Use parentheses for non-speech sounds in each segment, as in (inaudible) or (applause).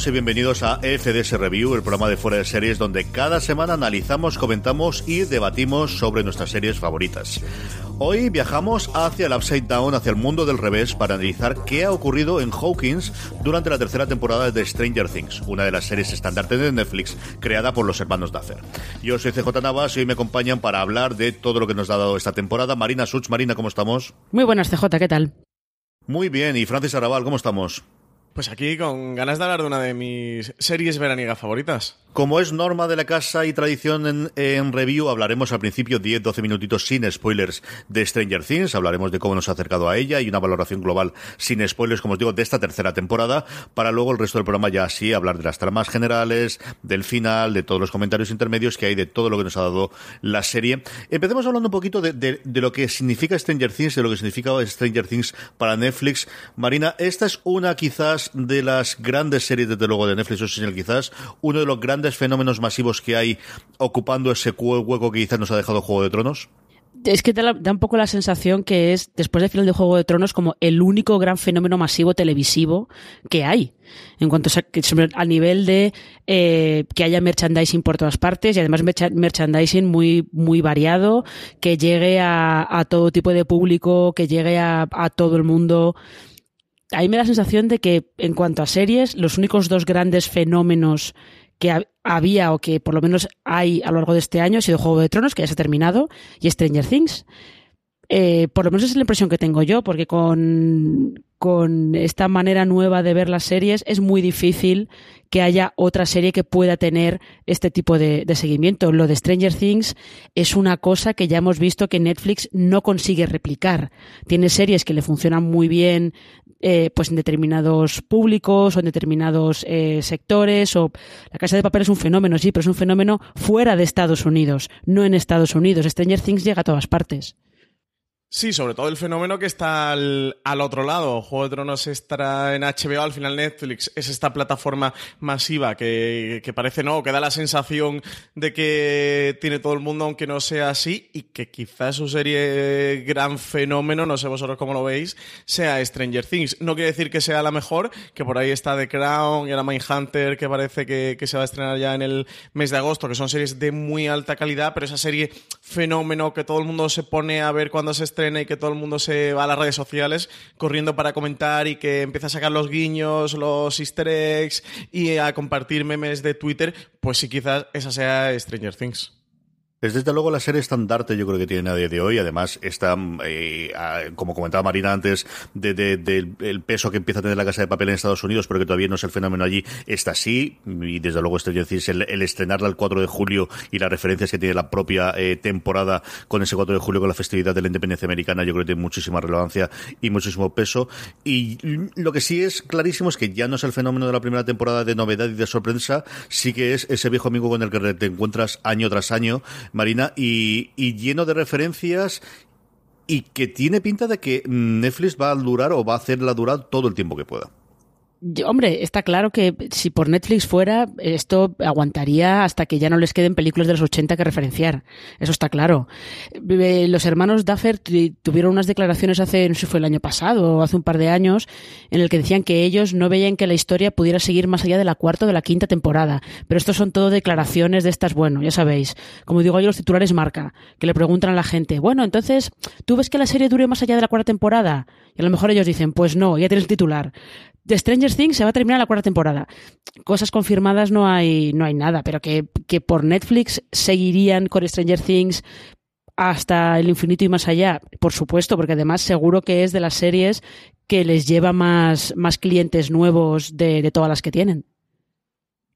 Todos y bienvenidos a FDS Review, el programa de fuera de series donde cada semana analizamos, comentamos y debatimos sobre nuestras series favoritas. Hoy viajamos hacia el Upside Down, hacia el mundo del revés, para analizar qué ha ocurrido en Hawkins durante la tercera temporada de Stranger Things, una de las series estandarte de Netflix creada por los hermanos Duffer. Yo soy CJ Navas y hoy me acompañan para hablar de todo lo que nos ha dado esta temporada. Marina Such, Marina, ¿cómo estamos? Muy buenas, CJ, ¿qué tal? Muy bien, y Francis Arabal, ¿cómo estamos? Pues aquí con ganas de hablar de una de mis series veraniegas favoritas. Como es norma de la casa y tradición en, en review, hablaremos al principio 10-12 minutitos sin spoilers de Stranger Things, hablaremos de cómo nos ha acercado a ella y una valoración global sin spoilers, como os digo, de esta tercera temporada, para luego el resto del programa ya así hablar de las tramas generales, del final, de todos los comentarios intermedios que hay de todo lo que nos ha dado la serie. Empecemos hablando un poquito de, de, lo que significa Stranger Things, de lo que significa Stranger Things para Netflix. Marina, esta es una quizás de las grandes series, desde luego, de Netflix, o señor, quizás uno de los grandes fenómenos masivos que hay ocupando ese hueco que quizás nos ha dejado Juego de Tronos? Es que da, un poco la sensación que es, después del final de Juego de Tronos, como el único gran fenómeno masivo televisivo que hay. En cuanto a, nivel de eh, que haya merchandising por todas partes y además merchandising muy, muy variado, que llegue a, todo tipo de público, que llegue a, a todo el mundo a mí me da la sensación de que en cuanto a series, los únicos dos grandes fenómenos que había o que por lo menos hay a lo largo de este año ha sido Juego de Tronos, que ya se ha terminado, y Stranger Things. Eh, por lo menos es la impresión que tengo yo, porque con, con esta manera nueva de ver las series es muy difícil que haya otra serie que pueda tener este tipo de, de, seguimiento. Lo de Stranger Things es una cosa que ya hemos visto que Netflix no consigue replicar. Tiene series que le funcionan muy bien eh, pues en determinados públicos o en determinados eh, sectores o la casa de papel es un fenómeno, sí, pero es un fenómeno fuera de Estados Unidos, no en Estados Unidos. Stranger Things llega a todas partes. Sí, sobre todo el fenómeno que está al, al, otro lado. Juego de Tronos estará en HBO, al final Netflix es esta plataforma masiva que, que, parece no, que da la sensación de que tiene todo el mundo, aunque no sea así, y que quizás su serie gran fenómeno, no sé vosotros cómo lo veis, sea Stranger Things. No quiere decir que sea la mejor, que por ahí está The Crown y ahora Mindhunter, que parece que, que se va a estrenar ya en el mes de agosto, que son series de muy alta calidad, pero esa serie fenómeno que todo el mundo se pone a ver cuando se estrena y que todo el mundo se va a las redes sociales corriendo para comentar y que empieza a sacar los guiños, los easter eggs y a compartir memes de Twitter, pues sí quizás esa sea Stranger Things. Es desde luego la serie estandarte, yo creo que tiene a día de hoy. Además, está, eh, como comentaba Marina antes, de, de, de, el peso que empieza a tener la casa de papel en Estados Unidos, pero que todavía no es el fenómeno allí, está así. Y desde luego, esto es el, el estrenarla el 4 de julio y las referencias que tiene la propia eh, temporada con ese 4 de julio, con la festividad de la independencia americana, yo creo que tiene muchísima relevancia y muchísimo peso. Y lo que sí es clarísimo es que ya no es el fenómeno de la primera temporada de novedad y de sorpresa, sí que es ese viejo amigo con el que te encuentras año tras año Marina, y, y, lleno de referencias y que tiene pinta de que Netflix va a durar o va a hacerla durar todo el tiempo que pueda. Hombre, está claro que si por Netflix fuera, esto aguantaría hasta que ya no les queden películas de los 80 que referenciar. Eso está claro. Los hermanos Duffer tuvieron unas declaraciones hace, no sé si fue el año pasado o hace un par de años, en el que decían que ellos no veían que la historia pudiera seguir más allá de la cuarta o de la quinta temporada. Pero estos son todo declaraciones de estas, bueno, ya sabéis. Como digo yo, los titulares marca, que le preguntan a la gente, bueno, entonces, ¿tú ves que la serie dure más allá de la cuarta temporada? Y a lo mejor ellos dicen, pues no, ya tienes el titular de Stranger Things se va a terminar la cuarta temporada. Cosas confirmadas no hay, no hay nada, pero que, que por Netflix seguirían con Stranger Things hasta el infinito y más allá, por supuesto, porque además seguro que es de las series que les lleva más, más clientes nuevos de, de todas las que tienen.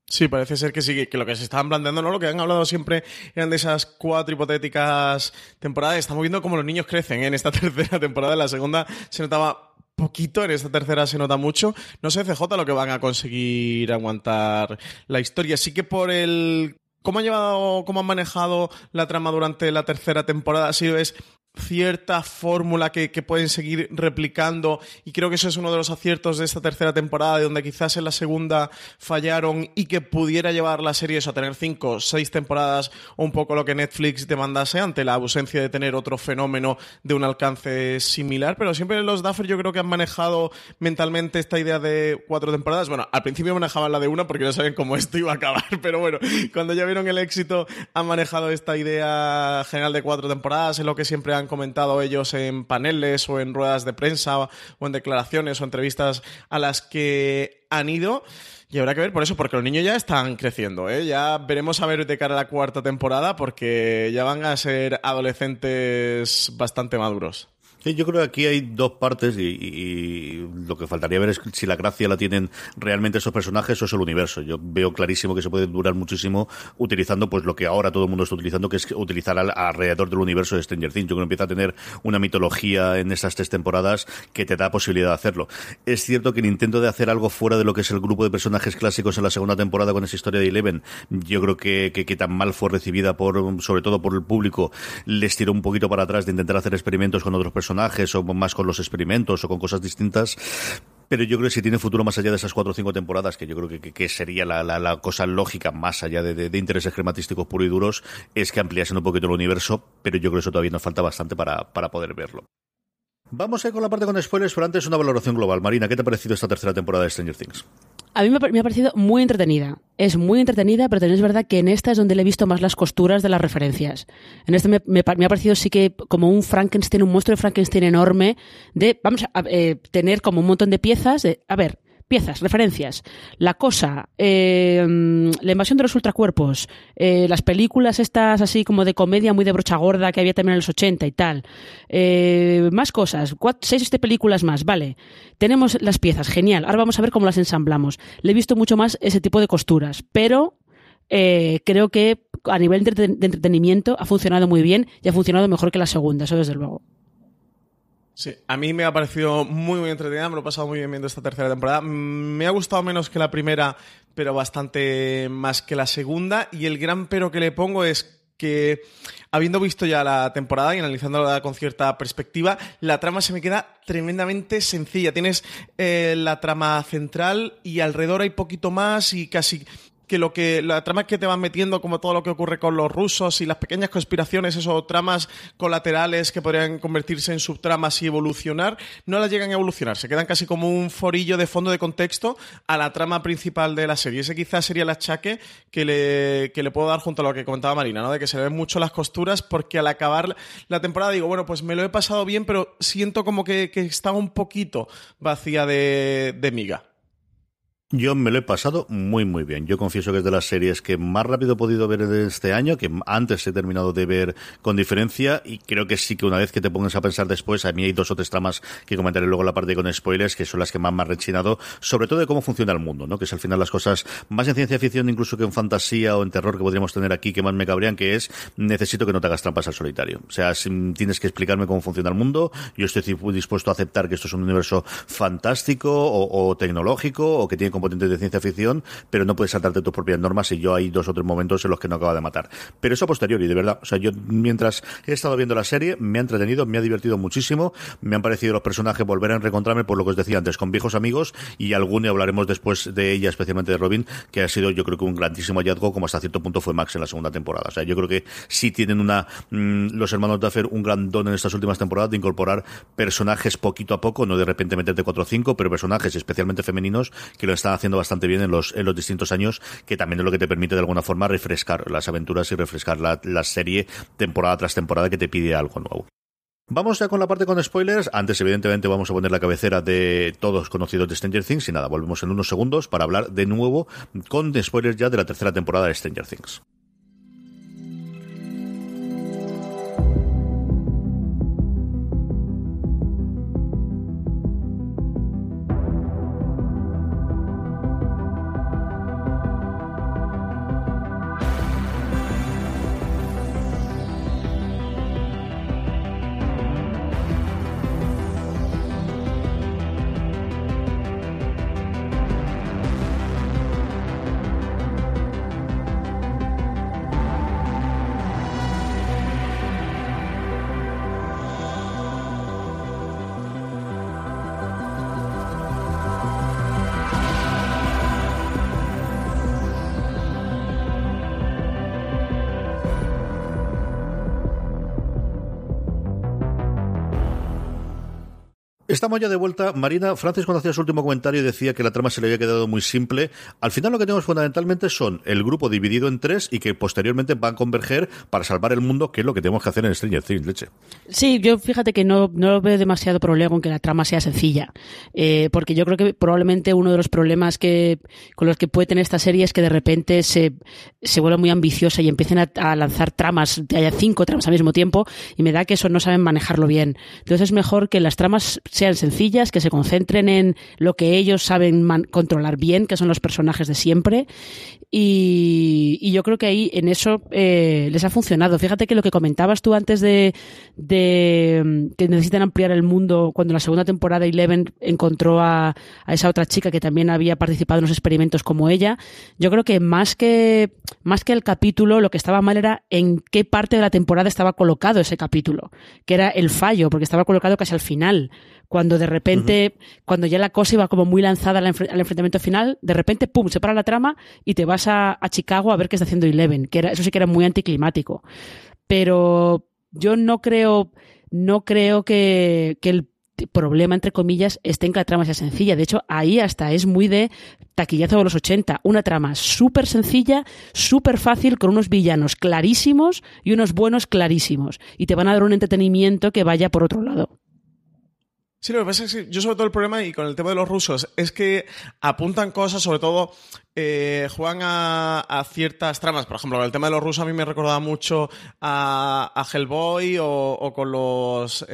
Sí, parece ser que sí, que lo que se estaban planteando, ¿no? Lo que han hablado siempre eran de esas cuatro hipotéticas temporadas. Estamos viendo cómo los niños crecen en esta (laughs) tercera temporada. En la segunda se notaba poquito, en esta tercera se nota mucho. No sé, CJ, lo que van a conseguir aguantar la historia. Sí que por el cómo han llevado, cómo han manejado la trama durante la tercera temporada, si es cierta fórmula que, pueden seguir replicando. Y creo que eso es uno de los aciertos de esta tercera temporada de donde quizás en la segunda fallaron y que pudiera llevar la serie eso a tener cinco o seis temporadas o un poco lo que Netflix demandase ante la ausencia de tener otro fenómeno de un alcance similar. Pero siempre los Duffer yo creo que han manejado mentalmente esta idea de cuatro temporadas. Bueno al principio manejaban la de una porque no sabían cómo esto iba a acabar (laughs) pero bueno cuando ya vieron el éxito han manejado esta idea general de cuatro temporadas en lo que siempre han comentado ellos en paneles o en ruedas de prensa o en declaraciones o entrevistas a las que han ido. Y habrá que ver por eso, porque los niños ya están creciendo, ¿eh? Ya veremos a ver de cara a la cuarta temporada, porque ya van a ser adolescentes bastante maduros yo creo que aquí hay dos partes y, lo que faltaría ver es si la gracia la tienen realmente esos personajes o es el universo. Yo veo clarísimo que se puede durar muchísimo utilizando pues lo que ahora todo el mundo está utilizando, que es utilizar alrededor del universo de Stranger Things. Yo creo que empieza a tener una mitología en esas tres temporadas que te da posibilidad de hacerlo. Es cierto que el intento de hacer algo fuera de lo que es el grupo de personajes clásicos en la segunda temporada con esa historia de Eleven, yo creo que, que, que tan mal fue recibida por, sobre todo por el público, les tiró un poquito para atrás de intentar hacer experimentos con otros personajes o más con los experimentos o con cosas distintas. Pero yo creo que si tiene futuro más allá de esas cuatro o cinco temporadas, que yo creo que, sería la, cosa lógica más allá de, intereses crematísticos puros y duros, es que ampliasen un poquito el universo, pero yo creo que eso todavía nos falta bastante para, para poder verlo. Vamos a ir con la parte con spoilers, pero antes una valoración global. Marina, ¿qué te ha parecido esta tercera temporada de Stranger Things? A mí me ha parecido muy entretenida. Es muy entretenida, pero también es verdad que en esta es donde le he visto más las costuras de las referencias. En este me, ha parecido sí que como un Frankenstein, un monstruo de Frankenstein enorme, de, vamos a eh, tener como un montón de piezas, de, a ver, piezas, referencias. La cosa, eh, la invasión de los ultracuerpos, eh, las películas estas así como de comedia muy de brocha gorda que había también en los 80 y tal. Eh, más cosas, seis este películas más, vale. Tenemos las piezas, genial. Ahora vamos a ver cómo las ensamblamos. Le he visto mucho más ese tipo de costuras, pero creo que a nivel de entretenimiento ha funcionado muy bien y ha funcionado mejor que la segunda, eso desde luego. Sí, a mí me ha parecido muy, muy entretenida, me lo he pasado muy bien viendo esta tercera temporada. Mm, me ha gustado menos que la primera, pero bastante más que la segunda. Y el gran pero que le pongo es que, habiendo visto ya la temporada y analizándola con cierta perspectiva, la trama se me queda tremendamente sencilla. Tienes eh, la trama central y alrededor hay poquito más y casi que lo que la trama que te van metiendo como todo lo que ocurre con los rusos y las pequeñas conspiraciones esos tramas colaterales que podrían convertirse en subtramas y evolucionar no las llegan a evolucionar. Se quedan casi como un forillo de fondo de contexto a la trama principal de la serie. Ese quizás sería el achaque que le, que le puedo dar junto a lo que comentaba Marina ¿no? de que se le ven mucho las costuras porque al acabar la temporada digo bueno pues me lo he pasado bien pero siento como que, que estaba un poquito vacía de, de miga yo me lo he pasado muy, muy bien. Yo confieso que es de las series que más rápido he podido ver de este año, que antes he terminado de ver con diferencia, y creo que sí que una vez que te pongas a pensar después, a mí hay dos o tres tramas que comentaré luego en la parte con spoilers, que son las que más me han rechinado, sobre todo de cómo funciona el mundo, ¿no? Que es al final las cosas más en ciencia ficción incluso que en fantasía o en terror que podríamos tener aquí, que más me cabrían, que es necesito que no te hagas trampas al solitario. O sea, si tienes que explicarme cómo funciona el mundo, yo estoy dispuesto a aceptar que esto es un universo fantástico o, o tecnológico o que tiene componentes de ciencia ficción, pero no puedes saltarte tus propias normas y yo hay dos o tres momentos en los que no acaba de matar. Pero eso a posteriori, de verdad. O sea, yo mientras he estado viendo la serie, me ha entretenido, me ha divertido muchísimo, me han parecido los personajes volver a reencontrarme por lo que os decía antes, con viejos amigos y algún y hablaremos después de ella, especialmente de Robin, que ha sido yo creo que un grandísimo hallazgo, como hasta cierto punto fue Max en la segunda temporada. O sea, yo creo que sí tienen una, mm, los hermanos Duffer un gran don en estas últimas temporadas de incorporar personajes poquito a poco, no de repente meterte cuatro o cinco, pero personajes especialmente femeninos que lo están haciendo bastante bien en los, en los distintos años, que también es lo que te permite de alguna forma refrescar las aventuras y refrescar la, la serie temporada tras temporada que te pide algo nuevo. Vamos ya con la parte con spoilers. Antes, evidentemente, vamos a poner la cabecera de todos conocidos de Stranger Things. Y nada, volvemos en unos segundos para hablar de nuevo con spoilers ya de la tercera temporada de Stranger Things. Estamos ya de vuelta. Marina, Francis cuando hacía su último comentario decía que la trama se le había quedado muy simple. Al final lo que tenemos fundamentalmente son el grupo dividido en tres y que posteriormente van a converger para salvar el mundo, que es lo que tenemos que hacer en Stranger Things, leche. Sí, yo fíjate que no, no veo demasiado problema con que la trama sea sencilla, eh, porque yo creo que probablemente uno de los problemas que con los que puede tener esta serie es que de repente se, se vuelve muy ambiciosa y empiecen a, lanzar tramas, haya cinco tramas al mismo tiempo, y me da que eso no saben manejarlo bien. Entonces es mejor que las tramas sean sencillas, que se concentren en lo que ellos saben controlar bien, que son los personajes de siempre. Y, yo creo que ahí en eso eh, les ha funcionado. Fíjate que lo que comentabas tú antes de, de, que necesitan ampliar el mundo, cuando en la segunda temporada Eleven encontró a, a esa otra chica que también había participado en los experimentos como ella, yo creo que más que, más que el capítulo, lo que estaba mal era en qué parte de la temporada estaba colocado ese capítulo, que era el fallo, porque estaba colocado casi al final cuando de repente, cuando ya la cosa iba como muy lanzada al, enfrentamiento final, de repente, pum, se para la trama y te vas a, Chicago a ver qué está haciendo Eleven, que era, eso sí que era muy anticlimático. Pero yo no creo, no creo que, que el problema, entre comillas, esté en que la trama sea sencilla. De hecho, ahí hasta es muy de taquillazo de los 80. Una trama súper sencilla, súper fácil, con unos villanos clarísimos y unos buenos clarísimos. Y te van a dar un entretenimiento que vaya por otro lado. Sí, lo que pasa es que yo sobre todo el problema y con el tema de los rusos es que apuntan cosas, sobre todo eh, juegan a, ciertas tramas. Por ejemplo, el tema de los rusos a mí me recordaba mucho a, Hellboy o, con los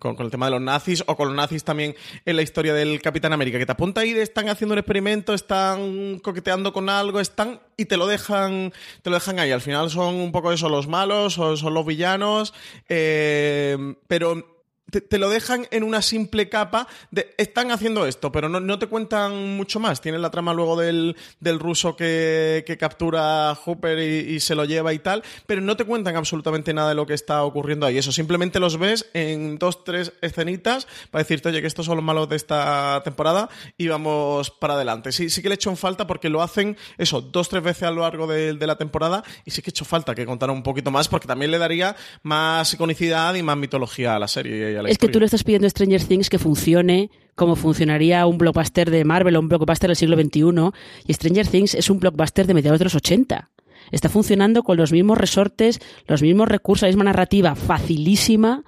con, el tema de los nazis o con los nazis también en la historia del Capitán América, que te apunta ahí están haciendo un experimento, están coqueteando con algo, están y te lo dejan te lo dejan ahí. Al final son un poco eso los malos o son los villanos, eh, pero te, lo dejan en una simple capa de están haciendo esto, pero no, te cuentan mucho más. Tienen la trama luego del, ruso que, captura a Hooper y, se lo lleva y tal, pero no te cuentan absolutamente nada de lo que está ocurriendo ahí. Eso simplemente los ves en dos, tres escenitas para decirte, oye, que estos son los malos de esta temporada y vamos para adelante. Sí, sí que le he en falta porque lo hacen eso, dos, tres veces a lo largo de, la temporada y sí que he hecho falta que contaran un poquito más porque también le daría más iconicidad y más mitología a la serie es que tú le estás pidiendo a Stranger Things que funcione como funcionaría un blockbuster de Marvel o un blockbuster del siglo XXI. Y Stranger Things es un blockbuster de mediados de los 80. Está funcionando con los mismos resortes, los mismos recursos, la misma narrativa facilísima.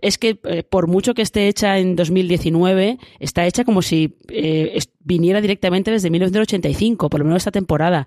Es que eh, por mucho que esté hecha en 2019, está hecha como si eh, viniera directamente desde 1985, por lo menos esta temporada.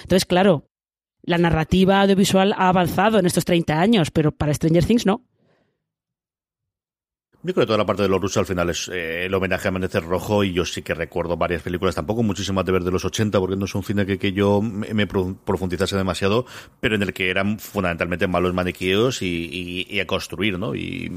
Entonces, claro, la narrativa audiovisual ha avanzado en estos 30 años, pero para Stranger Things no. Yo creo que toda la parte de los rusos al final es eh, el homenaje a Amanecer Rojo y yo sí que recuerdo varias películas, tampoco muchísimas de ver de los 80 porque no es un cine que, que yo me, profundizase demasiado, pero en el que eran fundamentalmente malos maniqueos y, a construir, ¿no? Y,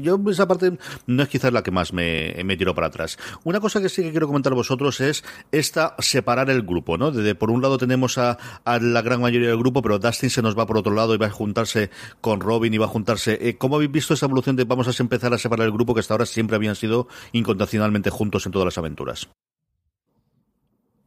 yo esa parte no es quizás la que más me, me tiró para atrás. Una cosa que sí que quiero comentar a vosotros es esta separar el grupo, ¿no? De, por un lado tenemos a, a, la gran mayoría del grupo, pero Dustin se nos va por otro lado y va a juntarse con Robin y va a juntarse. Eh, ¿Cómo habéis visto esa evolución de vamos a empezar a separar el grupo que hasta ahora siempre habían sido incondicionalmente juntos en todas las aventuras.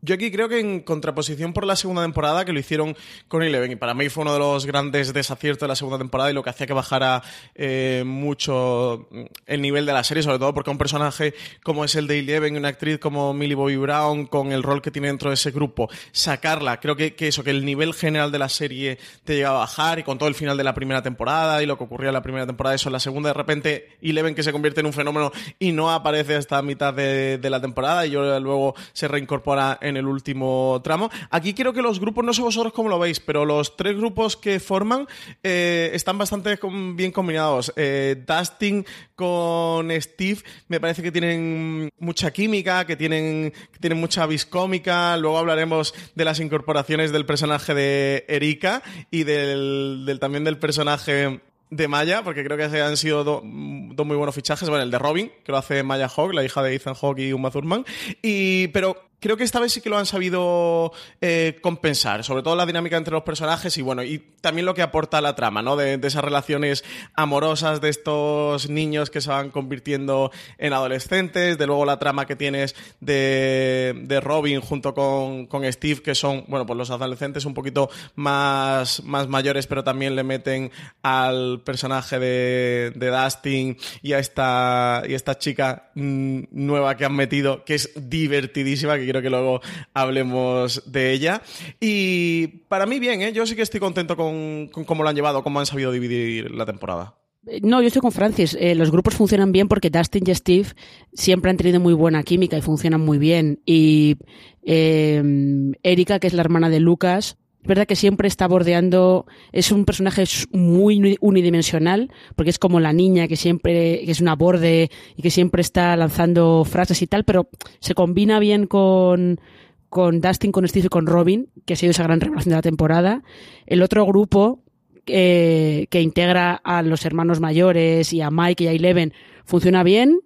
Yo aquí creo que en contraposición por la segunda temporada, que lo hicieron con Eleven, y para mí fue uno de los grandes desaciertos de la segunda temporada y lo que hacía que bajara eh, mucho el nivel de la serie, sobre todo porque un personaje como es el de Eleven, una actriz como Millie Bobby Brown, con el rol que tiene dentro de ese grupo, sacarla, creo que, eso, que el nivel general de la serie te llega a bajar y con todo el final de la primera temporada y lo que ocurría en la primera temporada, eso en la segunda de repente Eleven que se convierte en un fenómeno y no aparece hasta mitad de, de la temporada y luego se reincorpora en el último tramo. Aquí quiero que los grupos, no sé vosotros cómo lo veis, pero los tres grupos que forman eh, están bastante bien combinados. Eh, Dustin con Steve me parece que tienen mucha química, que tienen, tienen mucha viscómica. Luego hablaremos de las incorporaciones del personaje de Erika y del, también del personaje de Maya, porque creo que han sido dos muy buenos fichajes. Bueno, el de Robin, que lo hace Maya Hawk, la hija de Ethan Hawke y Uma Thurman. Y, pero creo que esta vez sí que lo han sabido eh, compensar, sobre todo la dinámica entre los personajes y bueno, y también lo que aporta la trama, ¿no? De, esas relaciones amorosas de estos niños que se van convirtiendo en adolescentes, de luego la trama que tienes de, de Robin junto con, con, Steve, que son, bueno, pues los adolescentes un poquito más, más mayores, pero también le meten al personaje de, de Dustin y a esta, y esta chica mm, nueva que han metido, que es divertidísima, que que luego hablemos de ella. Y para mí bien, ¿eh? yo sí que estoy contento con, cómo lo han llevado, cómo han sabido dividir la temporada. Eh, no, yo estoy con Francis. Eh, los grupos funcionan bien porque Dustin y Steve siempre han tenido muy buena química y funcionan muy bien. Y Erika, que es la hermana de Lucas, es verdad que siempre está bordeando, es un personaje muy unidimensional, porque es como la niña que siempre, que es una borde y que siempre está lanzando frases y tal, pero se combina bien con, con Dustin, con Steve y con Robin, que ha sido esa gran revelación de la temporada. El otro grupo, eh, que integra a los hermanos mayores y a Mike y a Eleven, funciona bien.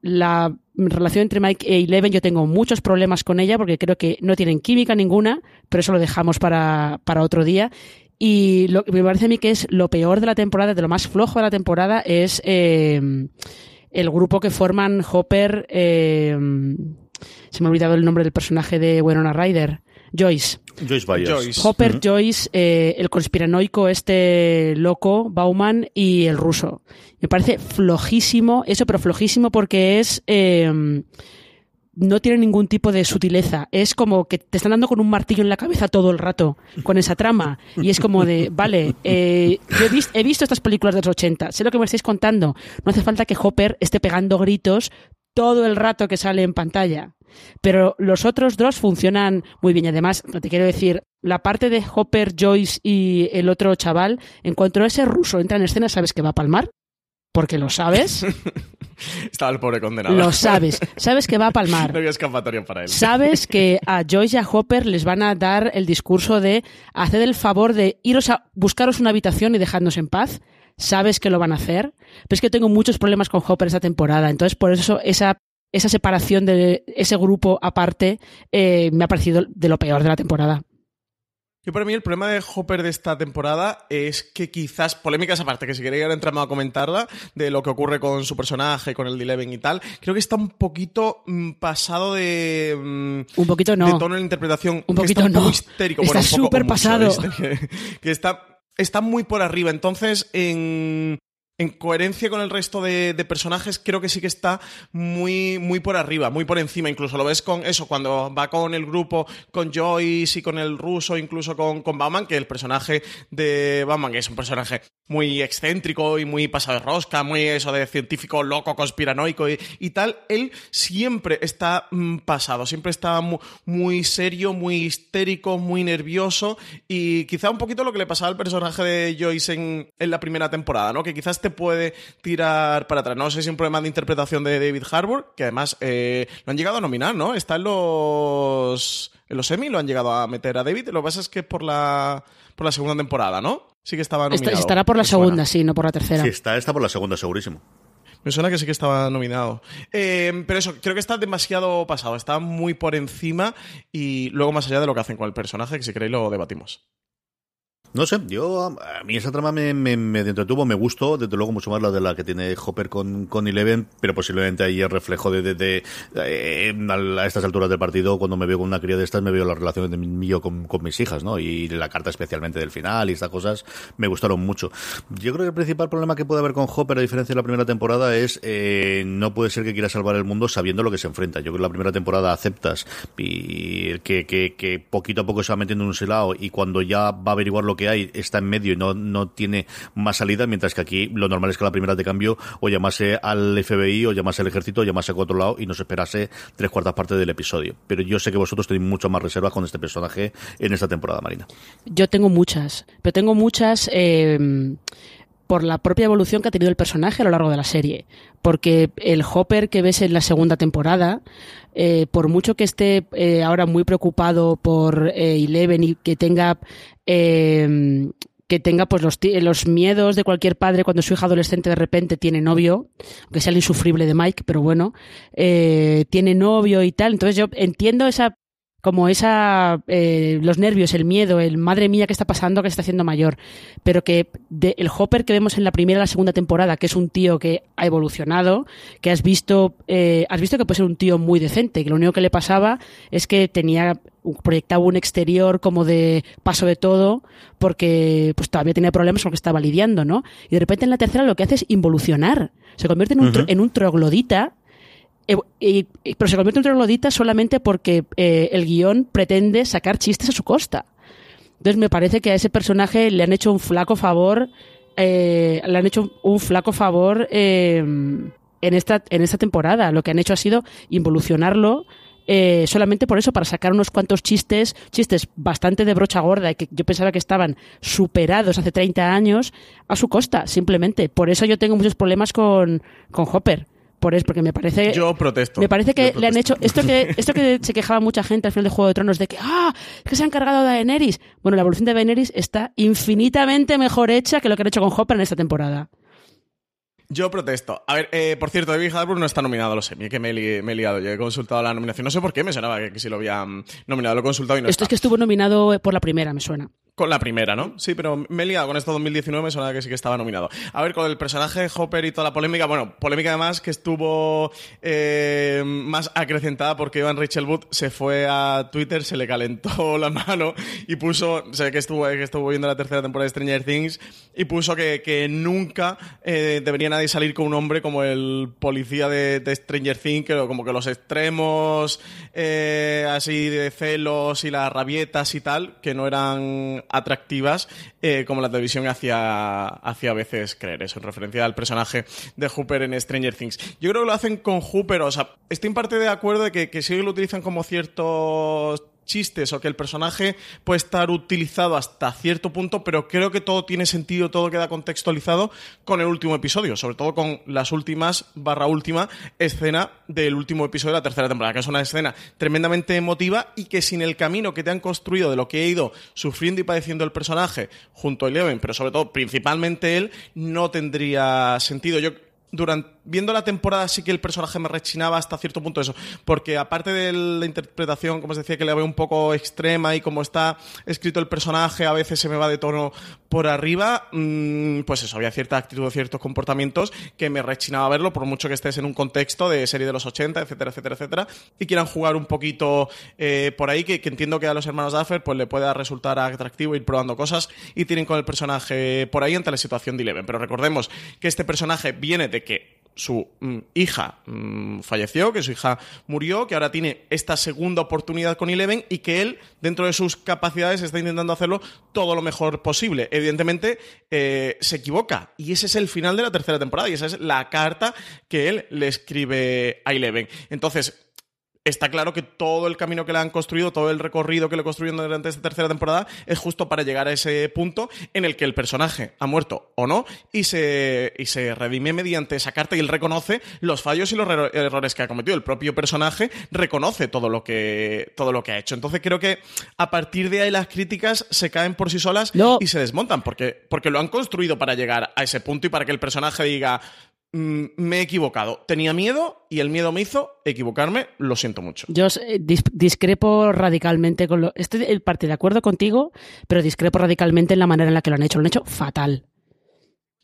La relación entre Mike e Eleven yo tengo muchos problemas con ella porque creo que no tienen química ninguna, pero eso lo dejamos para, para otro día. Y lo que me parece a mí que es lo peor de la temporada, de lo más flojo de la temporada, es eh, el grupo que forman Hopper. Eh, se me ha olvidado el nombre del personaje de Winona Ryder. Joyce. Joyce Byers. Hopper, Joyce, eh, el conspiranoico este loco, Bauman y el ruso. Me parece flojísimo, eso, pero flojísimo porque es... Eh, no tiene ningún tipo de sutileza. Es como que te están dando con un martillo en la cabeza todo el rato con esa trama. Y es como de, vale, eh, he, visto, he, visto, estas películas de los 80, sé lo que me estáis contando. No hace falta que Hopper esté pegando gritos todo el rato que sale en pantalla. Pero los otros dos funcionan muy bien. Y además, te quiero decir, la parte de Hopper, Joyce y el otro chaval, en cuanto ese ruso entra en escena, sabes que va a palmar. Porque lo sabes. (laughs) Estaba el pobre condenado. Lo sabes. Sabes que va a palmar. (laughs) No había escapatoria para él. Sabes que (laughs) a Joyce y a Hopper les van a dar el discurso de hacer el favor de iros a buscaros una habitación y dejadnos en paz. Sabes que lo van a hacer. Pero es que tengo muchos problemas con Hopper esta temporada. Entonces, por eso esa esa separación de ese grupo aparte eh, me ha parecido de lo peor de la temporada. Yo para mí el problema de Hopper de esta temporada es que quizás, polémicas aparte, que si queréis ahora entramos a comentarla, de lo que ocurre con su personaje, con el Eleven y tal, creo que está un poquito mm, pasado de... Mm, un poquito no. De tono en la interpretación. Un poquito está no. Un histérico. Está súper pasado. (laughs) que, está, está muy por arriba. Entonces, en en coherencia con el resto de, personajes, creo que sí que está muy, muy por arriba, muy por encima. Incluso lo ves con eso, cuando va con el grupo, con Joyce y con el ruso, incluso con, con Bauman, que el personaje de Bauman es un personaje muy excéntrico y muy pasado de rosca, muy eso de científico loco, conspiranoico y, tal, él siempre está mm, pasado, siempre está muy, serio, muy histérico, muy nervioso y quizá un poquito lo que le pasaba al personaje de Joyce en, en la primera temporada, ¿no? Que quizás te puede tirar para atrás. No sé si es un problema de interpretación de David Harbour, que además eh, lo han llegado a nominar, ¿no? Está en los en los Emmy lo han llegado a meter a David. Lo que pasa es que por la por la segunda temporada, ¿no? Sí que estaba nominado. estará por la segunda, sí, no por la tercera. Sí, está, está por la segunda, segurísimo. Me suena que sí que estaba nominado. Eh, pero eso, creo que está demasiado pasado, está muy por encima y luego más allá de lo que hacen con el personaje, que si queréis lo debatimos. No sé, yo a mí esa trama me, me, me entretuvo, me gustó, desde luego mucho más la de la que tiene Hopper con, con Eleven, pero posiblemente ahí es reflejo de, de, eh, a estas alturas del partido, cuando me veo con una cría de estas, me veo la relación de mío con, con, mis hijas, ¿no? Y la carta especialmente del final y estas cosas me gustaron mucho. Yo creo que el principal problema que puede haber con Hopper, a diferencia de la primera temporada, es eh, no puede ser que quiera salvar el mundo sabiendo lo que se enfrenta. Yo creo que la primera temporada aceptas y que, que, poquito a poco se va metiendo en un selado y cuando ya va a averiguar lo que hay está en medio y no, no tiene más salida, mientras que aquí lo normal es que la primera de cambio o llamase al FBI o llamase al ejército o llamase a otro lado y no se esperase tres cuartas partes del episodio. Pero yo sé que vosotros tenéis mucho más reservas con este personaje en esta temporada, Marina. Yo tengo muchas, pero tengo muchas... Eh por la propia evolución que ha tenido el personaje a lo largo de la serie. Porque el Hopper que ves en la segunda temporada, eh, por mucho que esté eh, ahora muy preocupado por eh, Eleven y que tenga eh, que tenga pues los, los, miedos de cualquier padre cuando su hija adolescente de repente tiene novio, aunque sea el insufrible de Mike, pero bueno, eh, tiene novio y tal. Entonces yo entiendo esa como esa eh, los nervios, el miedo, el madre mía que está pasando, que se está haciendo mayor, pero que de, el Hopper que vemos en la primera y la segunda temporada, que es un tío que ha evolucionado, que has visto eh, has visto que puede ser un tío muy decente, que lo único que le pasaba es que tenía proyectaba un exterior como de paso de todo porque pues todavía tenía problemas con lo que estaba lidiando, ¿no? Y de repente en la tercera lo que hace es involucionar. Se convierte en un, uh -huh. en un troglodita y, pero se convierte en troglodita solamente porque eh, el guion pretende sacar chistes a su costa. Entonces me parece que a ese personaje le han hecho un flaco favor, eh, le han hecho un flaco favor eh, en, esta, en esta temporada. Lo que han hecho ha sido involucionarlo eh, solamente por eso, para sacar unos cuantos chistes, chistes bastante de brocha gorda que yo pensaba que estaban superados hace 30 años a su costa, simplemente. Por eso yo tengo muchos problemas con, con Hopper por porque me parece. Yo protesto. Me parece que le han hecho. Esto que, esto que se quejaba mucha gente al final de Juego de Tronos de que, ¡ah! Es que se han cargado de Daenerys. Bueno, la evolución de Daenerys está infinitamente mejor hecha que lo que han hecho con Hopper en esta temporada. Yo protesto. A ver, eh, por cierto, David Harbour no está nominado a los Emmy, que me he, li me he, liado. Yo he consultado la nominación. No sé por qué, me sonaba que, que si lo habían nominado. Lo he consultado y no Esto está. es que estuvo nominado por la primera, me suena. Con la primera, ¿no? Sí, pero me he liado con esto 2019, me sonaba que sí que estaba nominado. A ver, con el personaje Hopper y toda la polémica, bueno, polémica además que estuvo eh, más acrecentada porque Ivan Rachel Wood se fue a Twitter, se le calentó (laughs) la mano y puso, sé que estuvo, que estuvo viendo la tercera temporada de Stranger Things y puso que, que nunca eh, debería nadie salir con un hombre como el policía de, de Stranger Things, que como que los extremos eh, así de celos y las rabietas y tal, que no eran atractivas eh, como la televisión hacía, hacía a veces creer eso, en referencia al personaje de Hooper en Stranger Things. Yo creo que lo hacen con Hooper, o sea, estoy en parte de acuerdo de que, que sí lo utilizan como ciertos chistes o que el personaje puede estar utilizado hasta cierto punto, pero creo que todo tiene sentido, todo queda contextualizado con el último episodio, sobre todo con las últimas barra última escena del último episodio de la tercera temporada, que es una escena tremendamente emotiva y que sin el camino que te han construido de lo que he ido sufriendo y padeciendo el personaje junto a Eleven, pero sobre todo principalmente él, no tendría sentido. Yo durante viendo la temporada sí que el personaje me rechinaba hasta cierto punto eso, porque aparte de la interpretación, como os decía, que le veo un poco extrema y como está escrito el personaje, a veces se me va de tono por arriba, mmm, pues eso, había cierta actitud, ciertos comportamientos que me rechinaba verlo, por mucho que estés en un contexto de serie de los 80, etcétera, etcétera, etcétera, y quieran jugar un poquito eh, por ahí, que, que, entiendo que a los hermanos Duffer pues le pueda resultar atractivo ir probando cosas y tienen con el personaje por ahí ante la situación de Eleven. Pero recordemos que este personaje viene de que su mm, hija mm, falleció, que su hija murió, que ahora tiene esta segunda oportunidad con Eleven y que él, dentro de sus capacidades, está intentando hacerlo todo lo mejor posible. Evidentemente, eh, se equivoca y ese es el final de la tercera temporada y esa es la carta que él le escribe a Eleven. Entonces, está claro que todo el camino que le han construido, todo el recorrido que le construyen durante esta tercera temporada es justo para llegar a ese punto en el que el personaje ha muerto o no y se, y se redime mediante esa carta y él reconoce los fallos y los errores que ha cometido. El propio personaje reconoce todo lo que, todo lo que ha hecho. Entonces creo que a partir de ahí las críticas se caen por sí solas y se desmontan porque, porque lo han construido para llegar a ese punto y para que el personaje diga me he equivocado. Tenía miedo y el miedo me hizo equivocarme. Lo siento mucho. Yo eh, discrepo radicalmente con lo. Estoy parte de acuerdo contigo, pero discrepo radicalmente en la manera en la que lo han hecho. Lo han hecho fatal.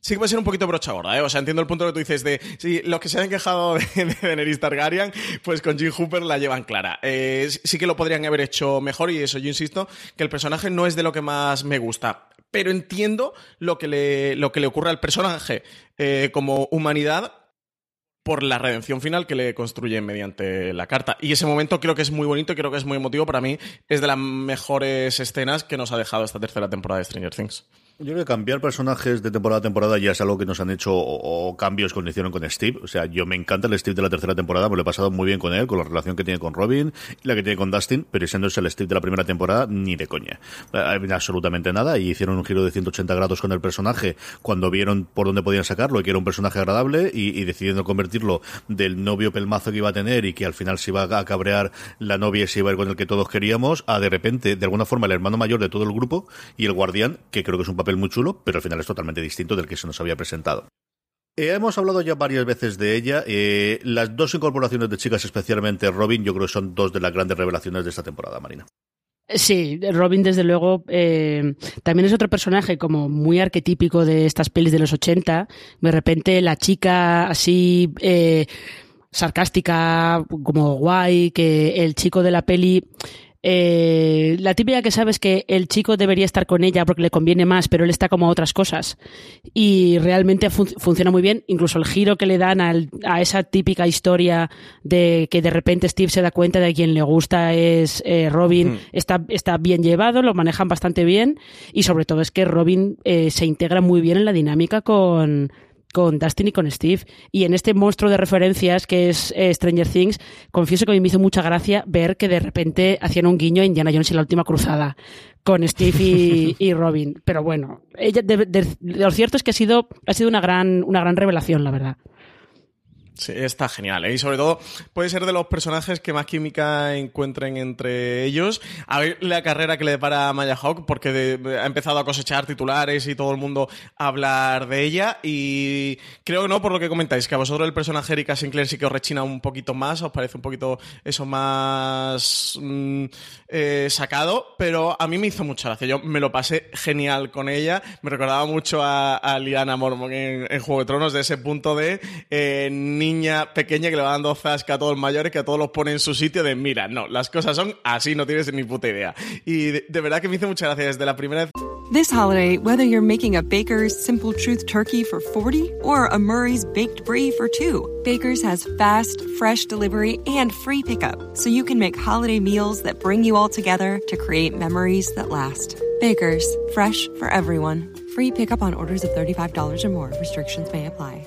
Sí que puede ser un poquito brocha gorda, ¿eh? O sea, entiendo el punto que tú dices de si los que se han quejado de, (laughs) de Daenerys Targaryen, pues con Jim Hooper la llevan clara. Eh, sí que lo podrían haber hecho mejor y eso yo insisto que el personaje no es de lo que más me gusta. Pero entiendo lo que le, lo que le ocurre al personaje eh, como humanidad por la redención final que le construyen mediante la carta. Y ese momento creo que es muy bonito creo que es muy emotivo. Para mí es de las mejores escenas que nos ha dejado esta tercera temporada de Stranger Things. Yo creo que cambiar personajes de temporada a temporada ya es algo que nos han hecho o, cambios que hicieron con Steve. O sea, yo me encanta el Steve de la tercera temporada, me lo he pasado muy bien con él, con la relación que tiene con Robin y la que tiene con Dustin, pero siendo el Steve de la primera temporada, ni de coña. Eh, absolutamente nada. Y hicieron un giro de 180 grados con el personaje cuando vieron por dónde podían sacarlo y que era un personaje agradable y, y decidiendo convertirlo del novio pelmazo que iba a tener y que al final se iba a cabrear la novia y se iba a ir con el que todos queríamos, a de repente, de alguna forma, el hermano mayor de todo el grupo y el guardián, que creo que es un papel muy chulo, pero al final es totalmente distinto del que se nos había presentado. Eh, hemos hablado ya varias veces de ella. Eh, las dos incorporaciones de chicas, especialmente Robin, yo creo que son dos de las grandes revelaciones de esta temporada, Marina. Sí, Robin desde luego eh, también es otro personaje como muy arquetípico de estas pelis de los 80. De repente la chica así sarcástica, como guay, que el chico de la peli eh, la típica que sabes que el chico debería estar con ella porque le conviene más, pero él está como a otras cosas. Y realmente funciona muy bien. Incluso el giro que le dan a esa típica historia de que de repente Steve se da cuenta de que quien le gusta es eh, Robin, mm. está, está bien llevado, lo manejan bastante bien. Y sobre todo es que Robin eh, se integra muy bien en la dinámica con con Dustin y con Steve. Y en este monstruo de referencias que es eh, Stranger Things, confieso que a mí me hizo mucha gracia ver que de repente hacían un guiño a Indiana Jones y la última cruzada con Steve y, (laughs) Robin. Pero bueno, ella, lo cierto es que ha sido, ha sido una gran, una gran revelación, la verdad. Sí, está genial, ¿eh? Y sobre todo puede ser de los personajes que más química encuentren entre ellos. A ver la carrera que le depara a Maya Hawk, porque ha empezado a cosechar titulares y todo el mundo a hablar de ella. Y creo que no, por lo que comentáis, que a vosotros el personaje Erika Sinclair sí que os rechina un poquito más, os parece un poquito eso más mm, eh, sacado, pero a mí me hizo mucha gracia. Yo me lo pasé genial con ella. Me recordaba mucho a, Liana Mormon en, Juego de Tronos, de ese punto de eh, niña pequeña que le va dando zasca a todos los mayores, que a todos los pone en su sitio de mira, no, las cosas son así, no tienes ni puta idea. Y de, de verdad que me hizo mucha gracia desde la primera vez. This holiday, whether you're making a Baker's Simple Truth turkey for 40 or a Murray's Baked Brie for 2, Baker's has fast, fresh delivery and free pickup, so you can make holiday meals that bring you all together to create memories that last. Baker's, fresh for everyone. Free pickup on orders of $35 or more. Restrictions may apply.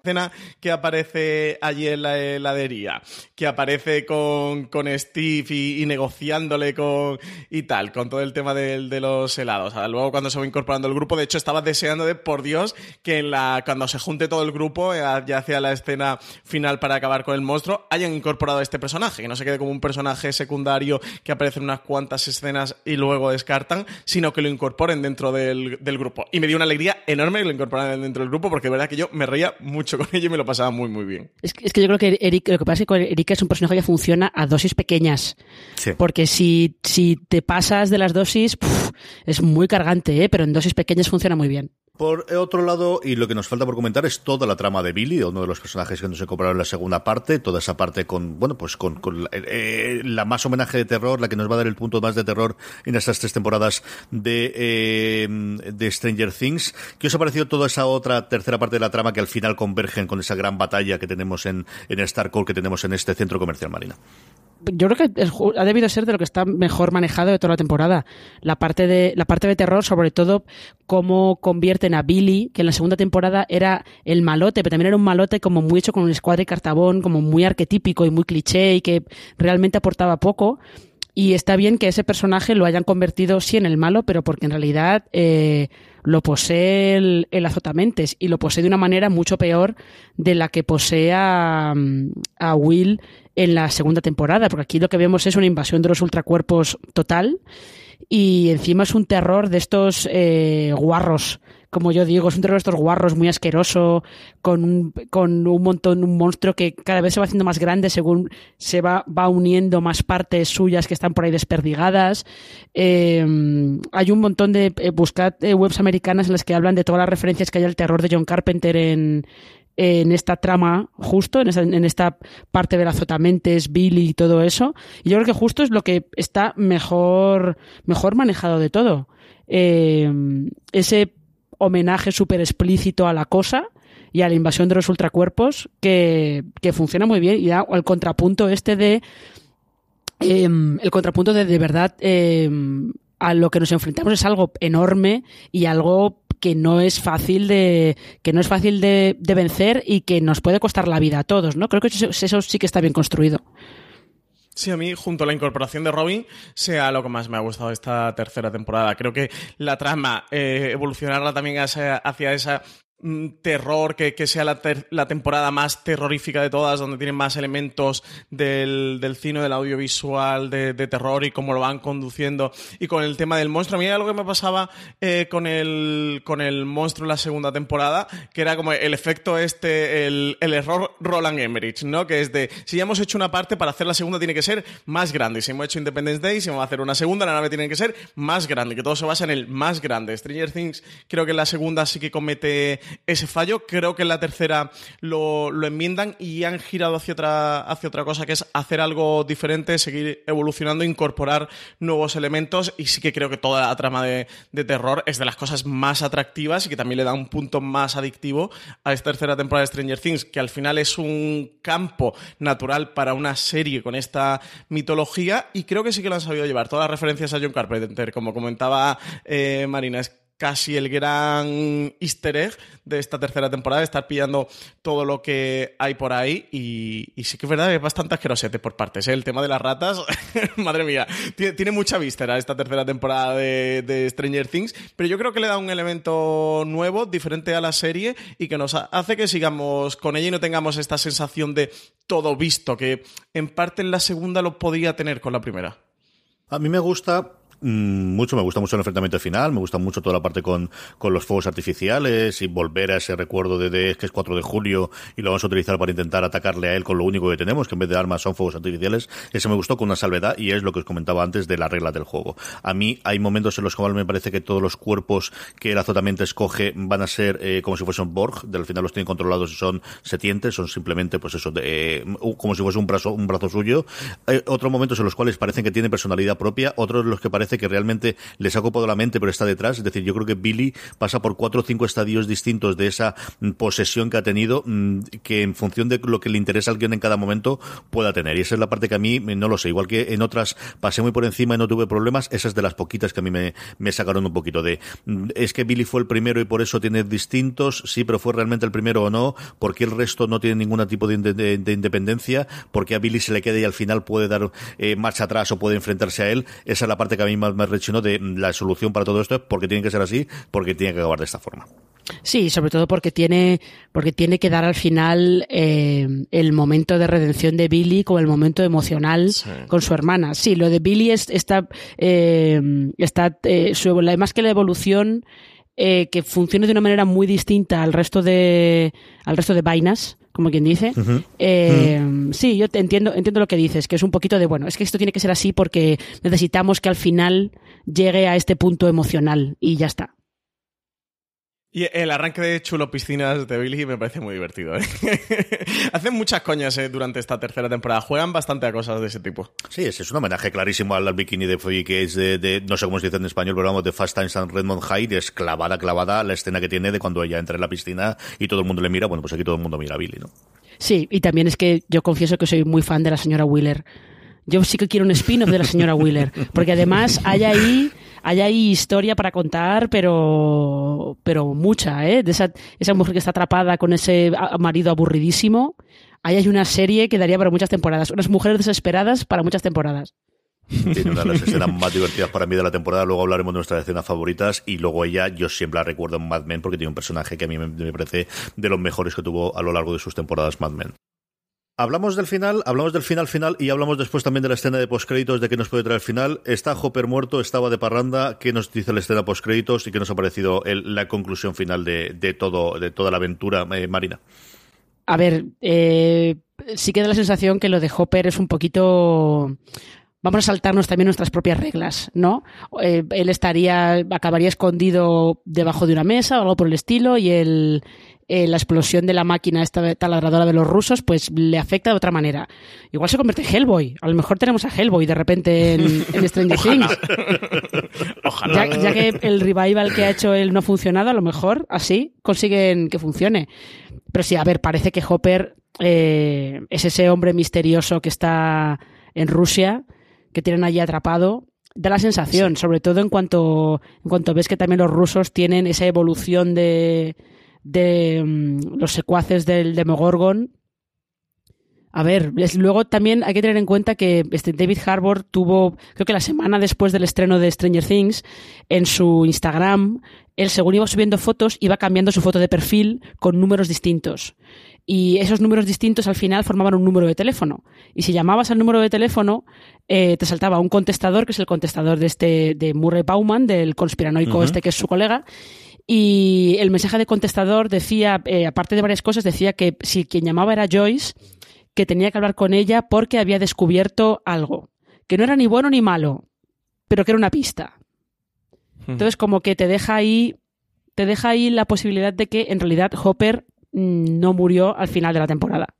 escena que aparece allí en la heladería, que aparece con, con Steve y, negociándole con y tal, con todo el tema de, los helados. luego cuando se va incorporando el grupo, de hecho estaba deseando de por Dios que en la, cuando se junte todo el grupo, eh, ya hacia la escena final para acabar con el monstruo, hayan incorporado a este personaje, que no se quede como un personaje secundario que aparece en unas cuantas escenas y luego descartan, sino que lo incorporen dentro del, del grupo. Y me dio una alegría enorme que lo incorporaran dentro del grupo, porque de verdad que yo me reía mucho mucho con ella y me lo pasaba muy, muy bien. Es, que yo creo que Eric, lo que pasa es que Erika es un personaje que funciona a dosis pequeñas. Porque si, si te pasas de las dosis, es muy cargante, ¿eh? pero en dosis pequeñas funciona muy bien. Por otro lado, y lo que nos falta por comentar es toda la trama de Billy, uno de los personajes que nos incorporaron en la segunda parte, toda esa parte con, bueno, pues con, eh, la más homenaje de terror, la que nos va a dar el punto más de terror en estas tres temporadas de, eh, de Stranger Things. ¿Qué os ha parecido toda esa otra tercera parte de la trama que al final convergen con esa gran batalla que tenemos en, en Starcore, que tenemos en este centro comercial marina? Yo creo que ha debido ser de lo que está mejor manejado de toda la temporada. La parte de, la parte de terror, sobre todo, cómo convierten a Billy, que en la segunda temporada era el malote, pero también era un malote como muy hecho con un escuadra y cartabón, como muy arquetípico y muy cliché y que realmente aportaba poco. Y está bien que ese personaje lo hayan convertido, sí, en el malo, pero porque en realidad eh, lo posee el, el, y lo posee de una manera mucho peor de la que posee a, a Will en la segunda temporada, porque aquí lo que vemos es una invasión de los ultracuerpos total y encima es un terror de estos eh, guarros, como yo digo, es un terror de estos guarros muy asqueroso, con un, con un montón, un monstruo que cada vez se va haciendo más grande según se va, va uniendo más partes suyas que están por ahí desperdigadas. Eh, hay un montón de, eh, buscad webs americanas en las que hablan de todas las referencias que hay al terror de John Carpenter en, en esta trama, justo, en esta, parte de la azotamentes, Billy y todo eso. Y yo creo que justo es lo que está mejor, mejor manejado de todo. Eh, ese homenaje súper explícito a la cosa y a la invasión de los ultracuerpos que, que funciona muy bien y da el contrapunto este de em, el contrapunto de de verdad em, a lo que nos enfrentamos es algo enorme y algo que no es fácil de que no es fácil de, vencer y que nos puede costar la vida a todos, ¿no? Creo que eso, sí que está bien construido. Sí, a mí, junto a la incorporación de Robin, sea lo que más me ha gustado esta tercera temporada. Creo que la trama, eh, evolucionarla también hacia esa terror, que, que sea la, la, temporada más terrorífica de todas, donde tienen más elementos del, del cine, del audiovisual, de, de, terror y cómo lo van conduciendo. Y con el tema del monstruo, a mí algo que me pasaba eh, con, el, con el monstruo en la segunda temporada, que era como el efecto este, el, el error Roland Emmerich, ¿no? Que es de, si ya hemos hecho una parte, para hacer la segunda tiene que ser más grande. Si hemos hecho Independence Day, si vamos a hacer una segunda, la nave tiene que ser más grande, que todo se basa en el más grande. Stranger Things, creo que en la segunda sí que comete ese fallo. Creo que en la tercera lo, enmiendan y han girado hacia otra, hacia otra cosa, que es hacer algo diferente, seguir evolucionando, incorporar nuevos elementos. Y sí que creo que toda la trama de, terror es de las cosas más atractivas y que también le da un punto más adictivo a esta tercera temporada de Stranger Things, que al final es un campo natural para una serie con esta mitología. Y creo que sí que lo han sabido llevar. Todas las referencias a John Carpenter, como comentaba eh, Marina, es casi el gran easter egg de esta tercera temporada, de estar pillando todo lo que hay por ahí. Y, sí que es verdad que es bastante asquerosete por partes. ¿eh? El tema de las ratas, (laughs) madre mía, tiene, mucha vístera esta tercera temporada de, Stranger Things, pero yo creo que le da un elemento nuevo, diferente a la serie y que nos hace que sigamos con ella y no tengamos esta sensación de todo visto, que en parte en la segunda lo podía tener con la primera. A mí me gusta mucho, me gusta mucho el enfrentamiento final, me gusta mucho toda la parte con, con los fuegos artificiales y volver a ese recuerdo de, de, que es 4 de julio y lo vamos a utilizar para intentar atacarle a él con lo único que tenemos, que en vez de armas son fuegos artificiales. Eso me gustó con una salvedad y es lo que os comentaba antes de la regla del juego. A mí hay momentos en los cuales me parece que todos los cuerpos que el azotamiento escoge van a ser eh, como si fuesen Borg, del final los tienen controlados y son setientes, son simplemente pues eso, de, eh, como si fuese un brazo, un brazo suyo. Hay otros momentos en los cuales parecen que tienen personalidad propia, otros en los que que realmente les ha ocupado la mente, pero está detrás. Es decir, yo creo que Billy pasa por cuatro o cinco estadios distintos de esa mm, posesión que ha tenido, mm, que en función de lo que le interesa a alguien en cada momento pueda tener. Y esa es la parte que a mí mm, no lo sé. Igual que en otras pasé muy por encima y no tuve problemas, esa es de las poquitas que a mí me, sacaron un poquito de. Es que Billy fue el primero y por eso tiene distintos, sí, pero fue realmente el primero o no, porque el resto no tiene ningún tipo de, de, independencia, porque a Billy se le queda y al final puede dar eh, marcha atrás o puede enfrentarse a él. Esa es la parte que a mí más me rechino de la solución para todo esto es porque tiene que ser así, porque tiene que acabar de esta forma. Sí, sobre todo porque tiene, porque tiene que dar al final eh, el momento de redención de Billy como el momento emocional con su hermana. Sí, lo de Billy es, está, eh, está eh, más que la evolución eh, que funcione de una manera muy distinta al resto de, al resto de vainas, como quien dice. Eh, sí, yo te entiendo, entiendo lo que dices, que es un poquito de, bueno, es que esto tiene que ser así porque necesitamos que al final llegue a este punto emocional y ya está. Y el arranque de chulo piscinas de Billy me parece muy divertido. ¿eh? (laughs) Hacen muchas coñas ¿eh? durante esta tercera temporada. Juegan bastante a cosas de ese tipo. Sí, es, es un homenaje clarísimo al, bikini de Foy, que es de, de, no sé cómo se dice en español, pero vamos, de Fast Times and Redmond High. Es clavada, clavada la escena que tiene de cuando ella entra en la piscina y todo el mundo le mira. Bueno, pues aquí todo el mundo mira a Billy, ¿no? Sí, y también es que yo confieso que soy muy fan de la señora Wheeler. Yo sí que quiero un spin-off de la señora Wheeler, porque además hay ahí hay historia para contar, pero, pero mucha, ¿eh? De esa, esa mujer que está atrapada con ese marido aburridísimo. Ahí hay una serie que daría para muchas temporadas. Unas mujeres desesperadas para muchas temporadas. Tiene una de las escenas más divertidas para mí de la temporada. Luego hablaremos de nuestras escenas favoritas. Y luego ella, yo siempre la recuerdo en Mad Men porque tiene un personaje que a mí me parece de los mejores que tuvo a lo largo de sus temporadas Mad Men. Hablamos del final, hablamos del final final y hablamos después también de la escena de postcréditos de qué nos puede traer el final. Está Hopper muerto, estaba de parranda. ¿Qué nos dice la escena postcréditos y qué nos ha parecido la conclusión final de, de, todo, de toda la aventura eh, marina? A ver, eh, sí que da la sensación que lo de Hopper es un poquito vamos a saltarnos también nuestras propias reglas, ¿no? Eh, él estaría, acabaría escondido debajo de una mesa o algo por el estilo y el, eh, la explosión de la máquina esta taladradora de los rusos, pues le afecta de otra manera. Igual se convierte en Hellboy. A lo mejor tenemos a Hellboy de repente en, en Stranger (laughs) Things. (laughs) Ojalá. Ya, ya, que el revival que ha hecho él no ha funcionado, a lo mejor así consiguen que funcione. Pero sí, a ver, parece que Hopper eh, es ese hombre misterioso que está en Rusia, que tienen allí atrapado da la sensación, sí. sobre todo en cuanto, en cuanto ves que también los rusos tienen esa evolución de, de um, los secuaces del Demogorgon. A ver, es, luego también hay que tener en cuenta que este David Harbour tuvo, creo que la semana después del estreno de Stranger Things, en su Instagram, él según iba subiendo fotos, iba cambiando su foto de perfil con números distintos. Y esos números distintos al final formaban un número de teléfono. Y si llamabas al número de teléfono, eh, te saltaba un contestador, que es el contestador de este, de Murray Bauman, del conspiranoico uh -huh. este que es su colega, y el mensaje de contestador decía, eh, aparte de varias cosas, decía que si quien llamaba era Joyce, que tenía que hablar con ella porque había descubierto algo, que no era ni bueno ni malo, pero que era una pista. Entonces, como que te deja ahí, te deja ahí la posibilidad de que en realidad Hopper mmm, no murió al final de la temporada.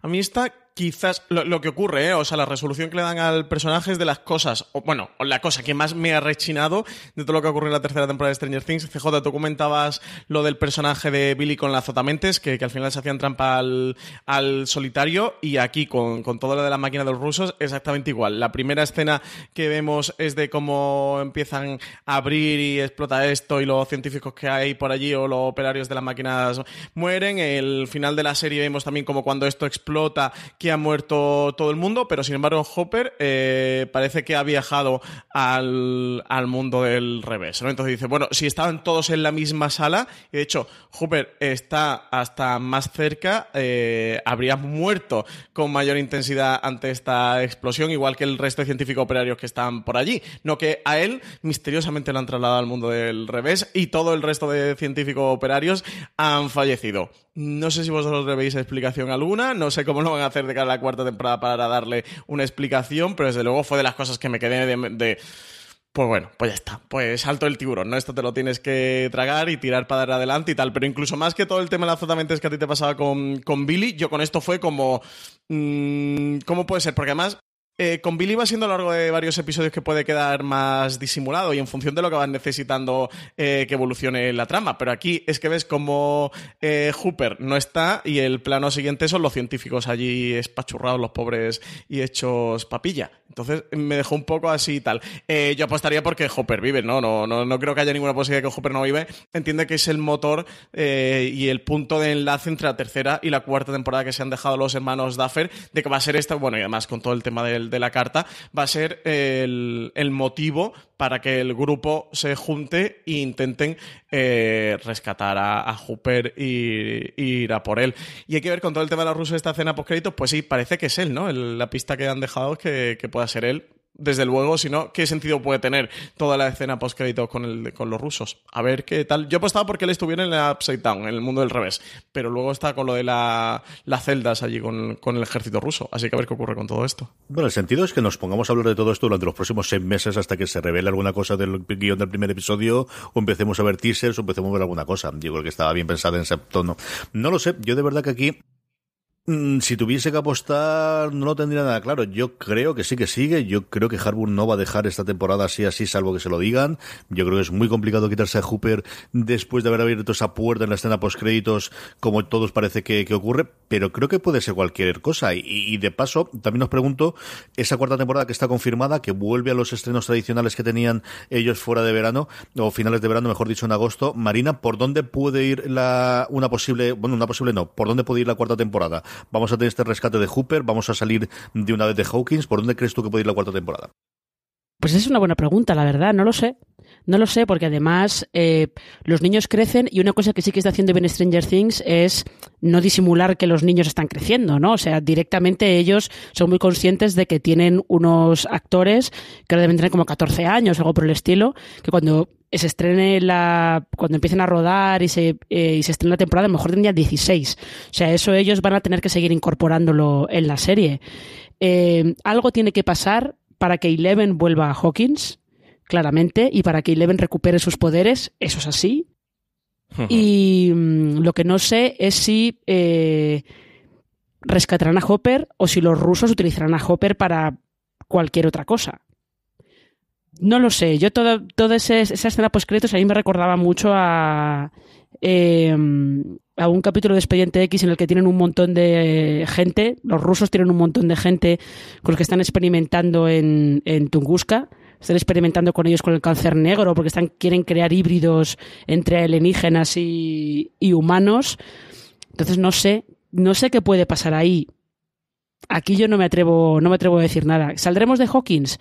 A mí está quizás lo, que ocurre, ¿eh? o sea, la resolución que le dan al personaje es de las cosas, o bueno, la cosa que más me ha rechinado de todo lo que ocurre en la tercera temporada de Stranger Things. CJ, tú comentabas lo del personaje de Billy con la azotamentes, que, que al final se hacían trampa al, al solitario, y aquí con, con, todo lo de la máquina de los rusos, exactamente igual. La primera escena que vemos es de cómo empiezan a abrir y explota esto, y los científicos que hay por allí o los operarios de las máquinas mueren. El final de la serie vemos también como cuando esto explota, que ha muerto todo el mundo, pero sin embargo Hopper eh, parece que ha viajado al, al, mundo del revés. Entonces dice, bueno, si estaban todos en la misma sala, y de hecho Hopper está hasta más cerca, eh, habría muerto con mayor intensidad ante esta explosión, igual que el resto de científicos operarios que están por allí. No que a él misteriosamente lo han trasladado al mundo del revés y todo el resto de científicos operarios han fallecido. No sé si vosotros le veis explicación alguna, no sé cómo lo van a hacer de a la cuarta temporada para darle una explicación, pero desde luego fue de las cosas que me quedé de, pues bueno, pues ya está. Pues salto el tiburón, ¿no? Esto te lo tienes que tragar y tirar para dar adelante y tal. Pero incluso más que todo el tema de las azotamientos que a ti te pasaba con, con Billy, yo con esto fue como. Mmm, ¿Cómo puede ser? Porque además eh, con Billy va siendo a lo largo de varios episodios que puede quedar más disimulado y en función de lo que van necesitando eh, que evolucione la trama. Pero aquí es que ves como eh, Hooper no está y el plano siguiente son los científicos allí espachurrados, los pobres y hechos papilla. Entonces me dejó un poco así y tal. Eh, yo apostaría porque Hopper vive, ¿no? No, no, no creo que haya ninguna posibilidad de que Hopper no vive. Entiende que es el motor eh, y el punto de enlace entre la tercera y la cuarta temporada que se han dejado los hermanos Duffer, de que va a ser esta, bueno, y además con todo el tema del, de la carta, va a ser el, el motivo para que el grupo se junte e intenten eh, rescatar a, a Hooper y, ir a por él. Y hay que ver con todo el tema de la rusa de esta escena post créditos, pues sí, parece que es él, ¿no? La pista que han dejado es que pueda ser él. Desde luego, si no, ¿qué sentido puede tener toda la escena post-créditos con, con los rusos? A ver qué tal. Yo apostaba porque él estuviera en la Upside Down, en el mundo del revés, pero luego está con lo de las celdas allí con, el ejército ruso, así que a ver qué ocurre con todo esto. Bueno, el sentido es que nos pongamos a hablar de todo esto durante los próximos seis meses hasta que se revele alguna cosa del guion del primer episodio, o empecemos a ver teasers, o empecemos a ver alguna cosa. Creo que estaba bien pensada en ese tono. No lo sé, yo de verdad que aquí si tuviese que apostar, no tendría nada claro. Yo creo que sí que sigue. Yo creo que Harbour no va a dejar esta temporada así, así, salvo que se lo digan. Yo creo que es muy complicado quitarse a Hooper después de haber abierto esa puerta en la escena post-créditos, como todos parece que, ocurre. Pero creo que puede ser cualquier cosa. Y, de paso, también os pregunto, esa cuarta temporada que está confirmada, que vuelve a los estrenos tradicionales que tenían ellos fuera de verano, o finales de verano, mejor dicho, en agosto. Marina, ¿por dónde puede ir la, una posible, bueno, una posible no, ¿por dónde puede ir la cuarta temporada? Vamos a tener este rescate de Hooper, vamos a salir de una vez de Hawkins. ¿Por dónde crees tú que puede ir la cuarta temporada? Pues es una buena pregunta, la verdad, no lo sé. No lo sé, porque además eh, los niños crecen y una cosa que sí que está haciendo bien Stranger Things es no disimular que los niños están creciendo, ¿no? O sea, directamente ellos son muy conscientes de que tienen unos actores que deben tener como 14 años algo por el estilo, que cuando se estrene la. cuando empiecen a rodar y se, eh, y se estrene la temporada, mejor tendría 16. O sea, eso ellos van a tener que seguir incorporándolo en la serie. Eh, algo tiene que pasar para que Eleven vuelva a Hawkins, claramente, y para que Eleven recupere sus poderes, eso es así. y mm, lo que no sé es si eh, rescatarán a Hopper o si los rusos utilizarán a Hopper para cualquier otra cosa. No lo sé. Yo toda, toda esa, escena post-créditos a mí me recordaba mucho a, em, a un capítulo de Expediente X en el que tienen un montón de gente, los rusos tienen un montón de gente con los que están experimentando en, en Tunguska. Están experimentando con ellos con el cáncer negro porque están, quieren crear híbridos entre alienígenas y, y humanos. Entonces no sé, no sé qué puede pasar ahí. Aquí yo no me atrevo, no me atrevo a decir nada. ¿Saldremos de Hawkins?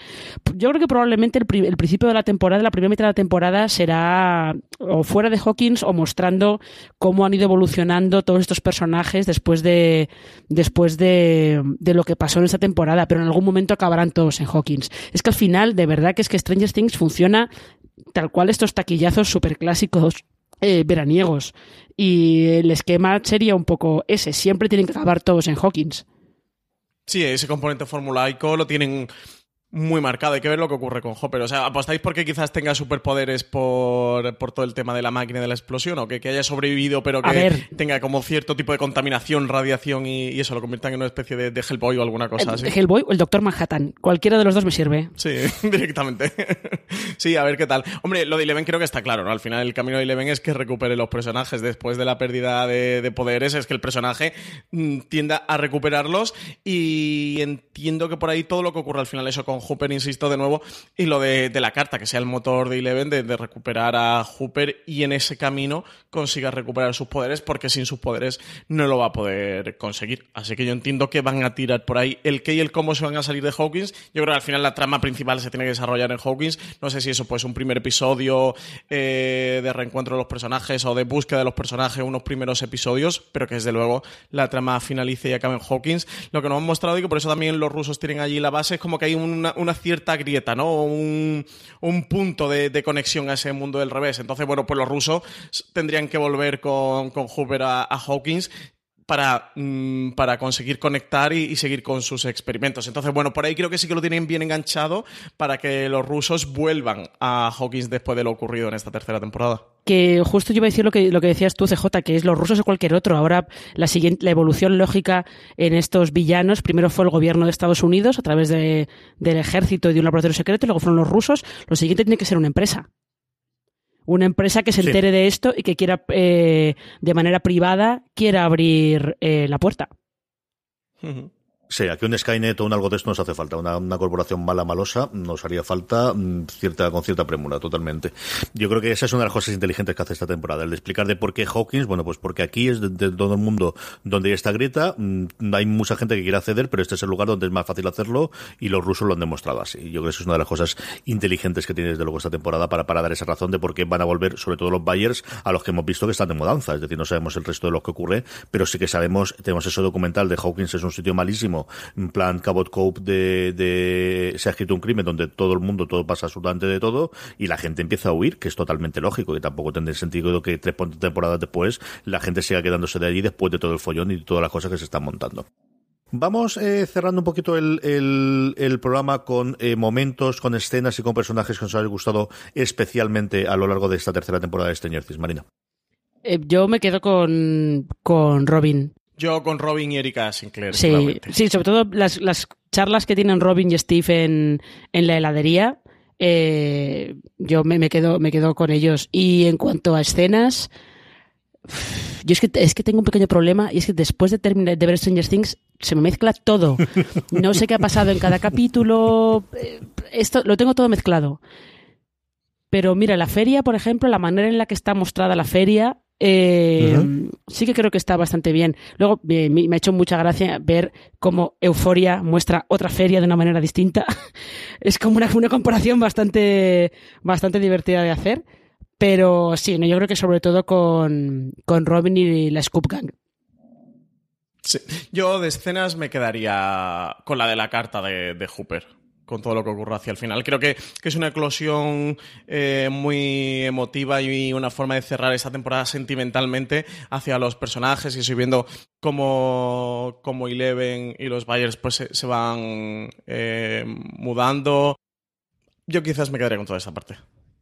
Yo creo que probablemente el, principio de la temporada, la primera mitad de la temporada, será o fuera de Hawkins o mostrando cómo han ido evolucionando todos estos personajes después de después de, de lo que pasó en esta temporada. Pero en algún momento acabarán todos en Hawkins. Es que al final, de verdad que es que Stranger Things funciona tal cual estos taquillazos super clásicos eh, veraniegos. Y el esquema sería un poco ese. Siempre tienen que acabar todos en Hawkins. Sí, ese componente formulaico lo tienen muy marcado. Hay que ver lo que ocurre con Hopper. O sea, ¿apostáis porque quizás tenga superpoderes por, por todo el tema de la máquina de la explosión? ¿O que, haya sobrevivido pero que tenga como cierto tipo de contaminación, radiación y, eso lo conviertan en una especie de, Hellboy o alguna cosa así? Hellboy o el Doctor Manhattan. Cualquiera de los dos me sirve. Sí, (laughs) directamente. sí, a ver qué tal. Hombre, lo de Eleven creo que está claro, ¿no? Al final el camino de Eleven es que recupere los personajes después de la pérdida de, de poderes. Es que el personaje mm, tienda a recuperarlos y entiendo que por ahí todo lo que ocurre al final eso con Hooper, insisto de nuevo, y lo de, la carta, que sea el motor de Eleven de, recuperar a Hooper y en ese camino consiga recuperar sus poderes, porque sin sus poderes no lo va a poder conseguir. Así que yo entiendo que van a tirar por ahí el qué y el cómo se van a salir de Hawkins. Yo creo que al final la trama principal se tiene que desarrollar en Hawkins. No sé si eso pues un primer episodio eh, de reencuentro de los personajes o de búsqueda de los personajes, unos primeros episodios, pero que desde luego la trama finalice y acabe en Hawkins. Lo que nos han mostrado y que por eso también los rusos tienen allí la base es como que hay una, una, cierta grieta, ¿no? Un, punto de, conexión a ese mundo del revés. Entonces, bueno, pues los rusos tendrían que volver con, con Hoover a, Hawkins para, mm, para, conseguir conectar y, seguir con sus experimentos. Entonces, bueno, por ahí creo que sí que lo tienen bien enganchado para que los rusos vuelvan a Hawkins después de lo ocurrido en esta tercera temporada que justo yo iba a decir lo que, lo que decías tú, CJ, que es los rusos o cualquier otro. Ahora la, siguiente, la evolución lógica en estos villanos, primero fue el gobierno de Estados Unidos a través de, del ejército y de un laboratorio secreto, y luego fueron los rusos. Lo siguiente tiene que ser una empresa. Una empresa que se entere de esto y que quiera, eh, de manera privada, quiera abrir eh, la puerta. Sí, aquí un Skynet o un algo de esto nos hace falta. Una, corporación mala, malosa, nos haría falta mm, cierta, con cierta premura, totalmente. Yo creo que esa es una de las cosas inteligentes que hace esta temporada, el de explicar de por qué Hawkins, bueno, pues porque aquí es de, todo el mundo donde está Greta, mm, hay mucha gente que quiere acceder, pero este es el lugar donde es más fácil hacerlo y los rusos lo han demostrado así. Yo creo que eso es una de las cosas inteligentes que tiene desde luego esta temporada para, para dar esa razón de por qué van a volver, sobre todo los Bayers, a los que hemos visto que están de mudanza. Es decir, no sabemos el resto de lo que ocurre, pero sí que sabemos, tenemos ese documental de Hawkins es un sitio malísimo en plan Cabot Cope de, de Se ha escrito un crimen donde todo el mundo, todo pasa absolutamente de todo y la gente empieza a huir, que es totalmente lógico, que tampoco tendría sentido que tres temporadas después la gente siga quedándose de allí después de todo el follón y todas las cosas que se están montando. Vamos eh, cerrando un poquito el, el, programa con eh, momentos, con escenas y con personajes que nos han gustado especialmente a lo largo de esta tercera temporada de Stranger Things, Marina. Eh, yo me quedo con, con Robin. Yo con Robin y Erika Sinclair. Sí, sí sobre todo las, las, charlas que tienen Robin y Steve en, en la heladería. yo me, me, quedo, me quedo con ellos. Y en cuanto a escenas, yo es que, es que tengo un pequeño problema y es que después de terminar de ver Stranger Things se me mezcla todo. (laughs) No sé qué ha pasado en cada capítulo. Eh, esto lo tengo todo mezclado. Pero mira, la feria, por ejemplo, la manera en la que está mostrada la feria, eh, sí que creo que está bastante bien. Luego me, me, ha hecho mucha gracia ver cómo Euforia muestra otra feria de una manera distinta. (laughs) es como una, una comparación bastante, bastante divertida de hacer. Pero sí, no, yo creo que sobre todo con, con Robin y la Scoop Gang. Sí. Yo de escenas me quedaría con la de la carta de, de Hooper con todo lo que ocurre hacia el final. Creo que, que es una eclosión eh, muy emotiva y una forma de cerrar esta temporada sentimentalmente hacia los personajes y estoy viendo cómo, cómo Eleven y los Bayers pues, se, se van eh, mudando. Yo quizás me quedaría con toda esta parte.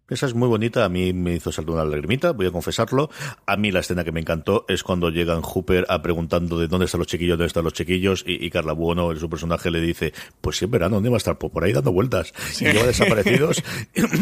Esa es muy bonita, a mí me hizo saltar una lagrimita, voy a confesarlo. A mí la escena que me encantó es cuando llegan Hooper a preguntando de dónde están los chiquillos, dónde están los chiquillos, y, Carla Bueno, su personaje, le dice, pues sí, en verano, ¿dónde va a estar? Pues por ahí dando vueltas. Y lleva (laughs) desaparecidos.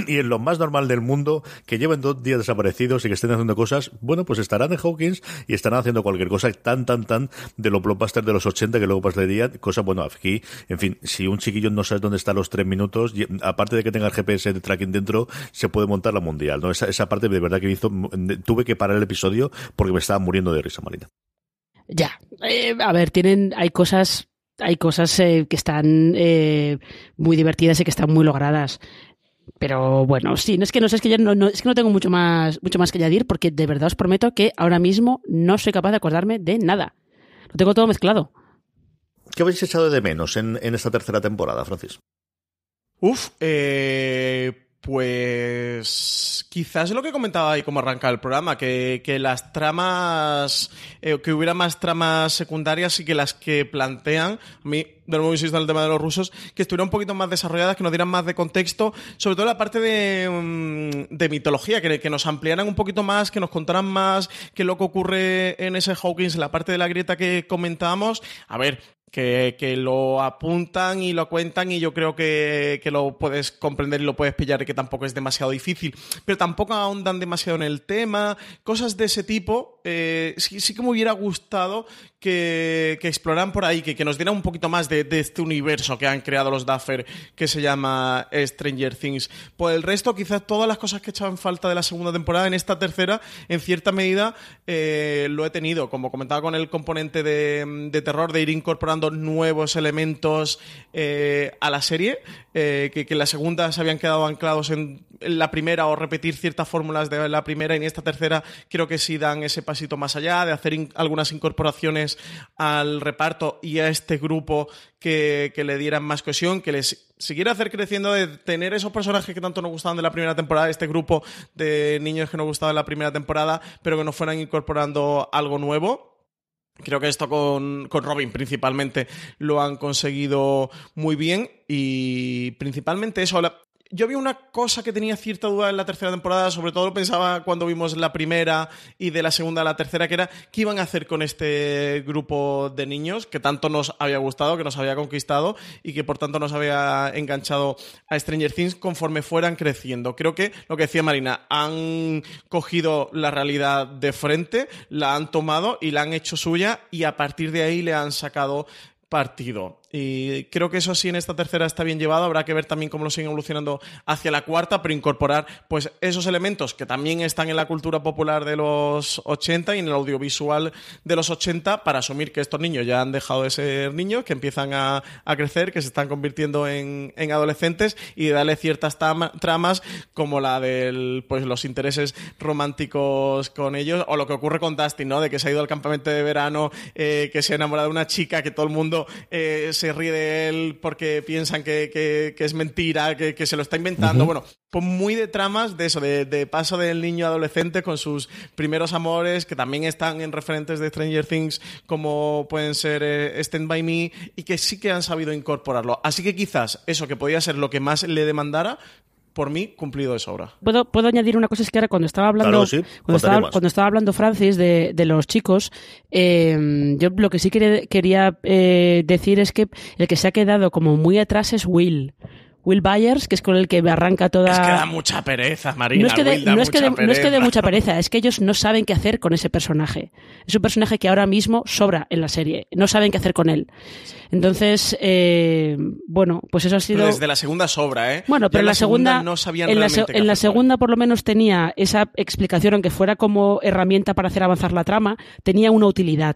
y en lo más normal del mundo, que lleven dos días desaparecidos y que estén haciendo cosas, bueno, pues estarán en Hawkins y estarán haciendo cualquier cosa tan, tan, tan de lo blockbuster de los 80 que luego pasaría, cosa, bueno, aquí, en fin, si un chiquillo no sabe dónde está los tres minutos, aparte de que tenga el GPS de tracking dentro, se puede montar la mundial, ¿no? Esa, esa parte de verdad que me hizo, tuve que parar el episodio porque me estaba muriendo de risa, Marina. Ya, eh, a ver, tienen, hay cosas, hay cosas eh, que están eh, muy divertidas y que están muy logradas. Pero bueno, sí, no es que no sé, es que ya no, no, es que no tengo mucho más, mucho más que añadir porque de verdad os prometo que ahora mismo no soy capaz de acordarme de nada. Lo tengo todo mezclado. ¿Qué habéis echado de menos en, en esta tercera temporada, Francis? Uf, eh, pues quizás lo que comentaba ahí como arranca el programa, que, que las tramas, eh, que hubiera más tramas secundarias y que las que plantean, a mí, de nuevo insisto en el tema de los rusos, que estuvieran un poquito más desarrolladas, que nos dieran más de contexto, sobre todo la parte de, mm, de mitología, que, que, nos ampliaran un poquito más, que nos contaran más qué es lo que ocurre en ese Hawkins, la parte de la grieta que comentábamos. A ver, que, que, lo apuntan y lo cuentan y yo creo que, que, lo puedes comprender y lo puedes pillar y que tampoco es demasiado difícil, pero tampoco ahondan demasiado en el tema, cosas de ese tipo, eh, sí, sí, que me hubiera gustado que, que exploraran por ahí, que, que, nos dieran un poquito más de, de, este universo que han creado los Duffer que se llama Stranger Things. Por el resto, quizás todas las cosas que echaban falta de la segunda temporada, en esta tercera, en cierta medida, eh, lo he tenido, como comentaba con el componente de, de terror, de ir incorporando nuevos elementos eh, a la serie, que, que, en la segunda se habían quedado anclados en, la primera o repetir ciertas fórmulas de la primera y en esta tercera creo que sí dan ese pasito más allá, de hacer algunas incorporaciones al reparto y a este grupo que, que, le dieran más cohesión, que les siguiera hacer creciendo, de tener esos personajes que tanto nos gustaban de la primera temporada, este grupo de niños que nos gustaban de la primera temporada, pero que nos fueran incorporando algo nuevo. Creo que esto con, con, Robin principalmente lo han conseguido muy bien y principalmente eso, yo vi una cosa que tenía cierta duda en la tercera temporada, sobre todo lo pensaba cuando vimos la primera y de la segunda a la tercera, que era qué iban a hacer con este grupo de niños que tanto nos había gustado, que nos había conquistado y que por tanto nos había enganchado a Stranger Things conforme fueran creciendo. Creo que lo que decía Marina, han cogido la realidad de frente, la han tomado y la han hecho suya y a partir de ahí le han sacado partido. Y creo que eso sí en esta tercera está bien llevado. Habrá que ver también cómo lo siguen evolucionando hacia la cuarta, pero incorporar pues esos elementos que también están en la cultura popular de los 80 y en el audiovisual de los 80 para asumir que estos niños ya han dejado de ser niños, que empiezan a, crecer, que se están convirtiendo en, adolescentes y darle ciertas tramas como la de pues los intereses románticos con ellos o lo que ocurre con Dustin, ¿no? De que se ha ido al campamento de verano, eh, que se ha enamorado de una chica, que todo el mundo eh, se ríe de él porque piensan que, es mentira, que, se lo está inventando. Bueno, pues muy de tramas de eso, de, paso del niño adolescente con sus primeros amores, que también están en referentes de Stranger Things, como pueden ser eh, Stand By Me, y que sí que han sabido incorporarlo. Así que quizás eso que podía ser lo que más le demandara, por mí, cumplido de sobra. ¿Puedo, puedo añadir una cosa? Es que ahora cuando estaba hablando, cuando, estaba, hablando Francis de, los chicos, eh, yo lo que sí quería, eh, decir es que el que se ha quedado como muy atrás es Will. Will Byers, que es con el que me arranca toda. Es que da mucha pereza, Marina. No es que, de, no es que, de, mucha pereza, es que ellos no saben qué hacer con ese personaje. Es un personaje que ahora mismo sobra en la serie. No saben qué hacer con él. Entonces, eh, bueno, pues eso ha sido. desde la segunda sobra, ¿eh? Bueno, pero en la, segunda, no sabían en la, en la segunda por lo menos tenía esa explicación, aunque fuera como herramienta para hacer avanzar la trama, tenía una utilidad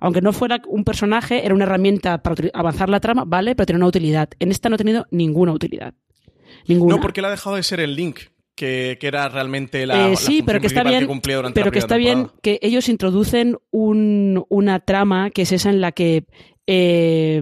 aunque no fuera un personaje, era una herramienta para avanzar la trama, vale, pero tenía una utilidad. En esta no ha tenido ninguna utilidad. Ninguna. No, porque él ha dejado de ser el link. Que, era realmente la, eh, sí, pero que está bien, que pero que está bien que ellos introducen una trama que es esa en la que eh,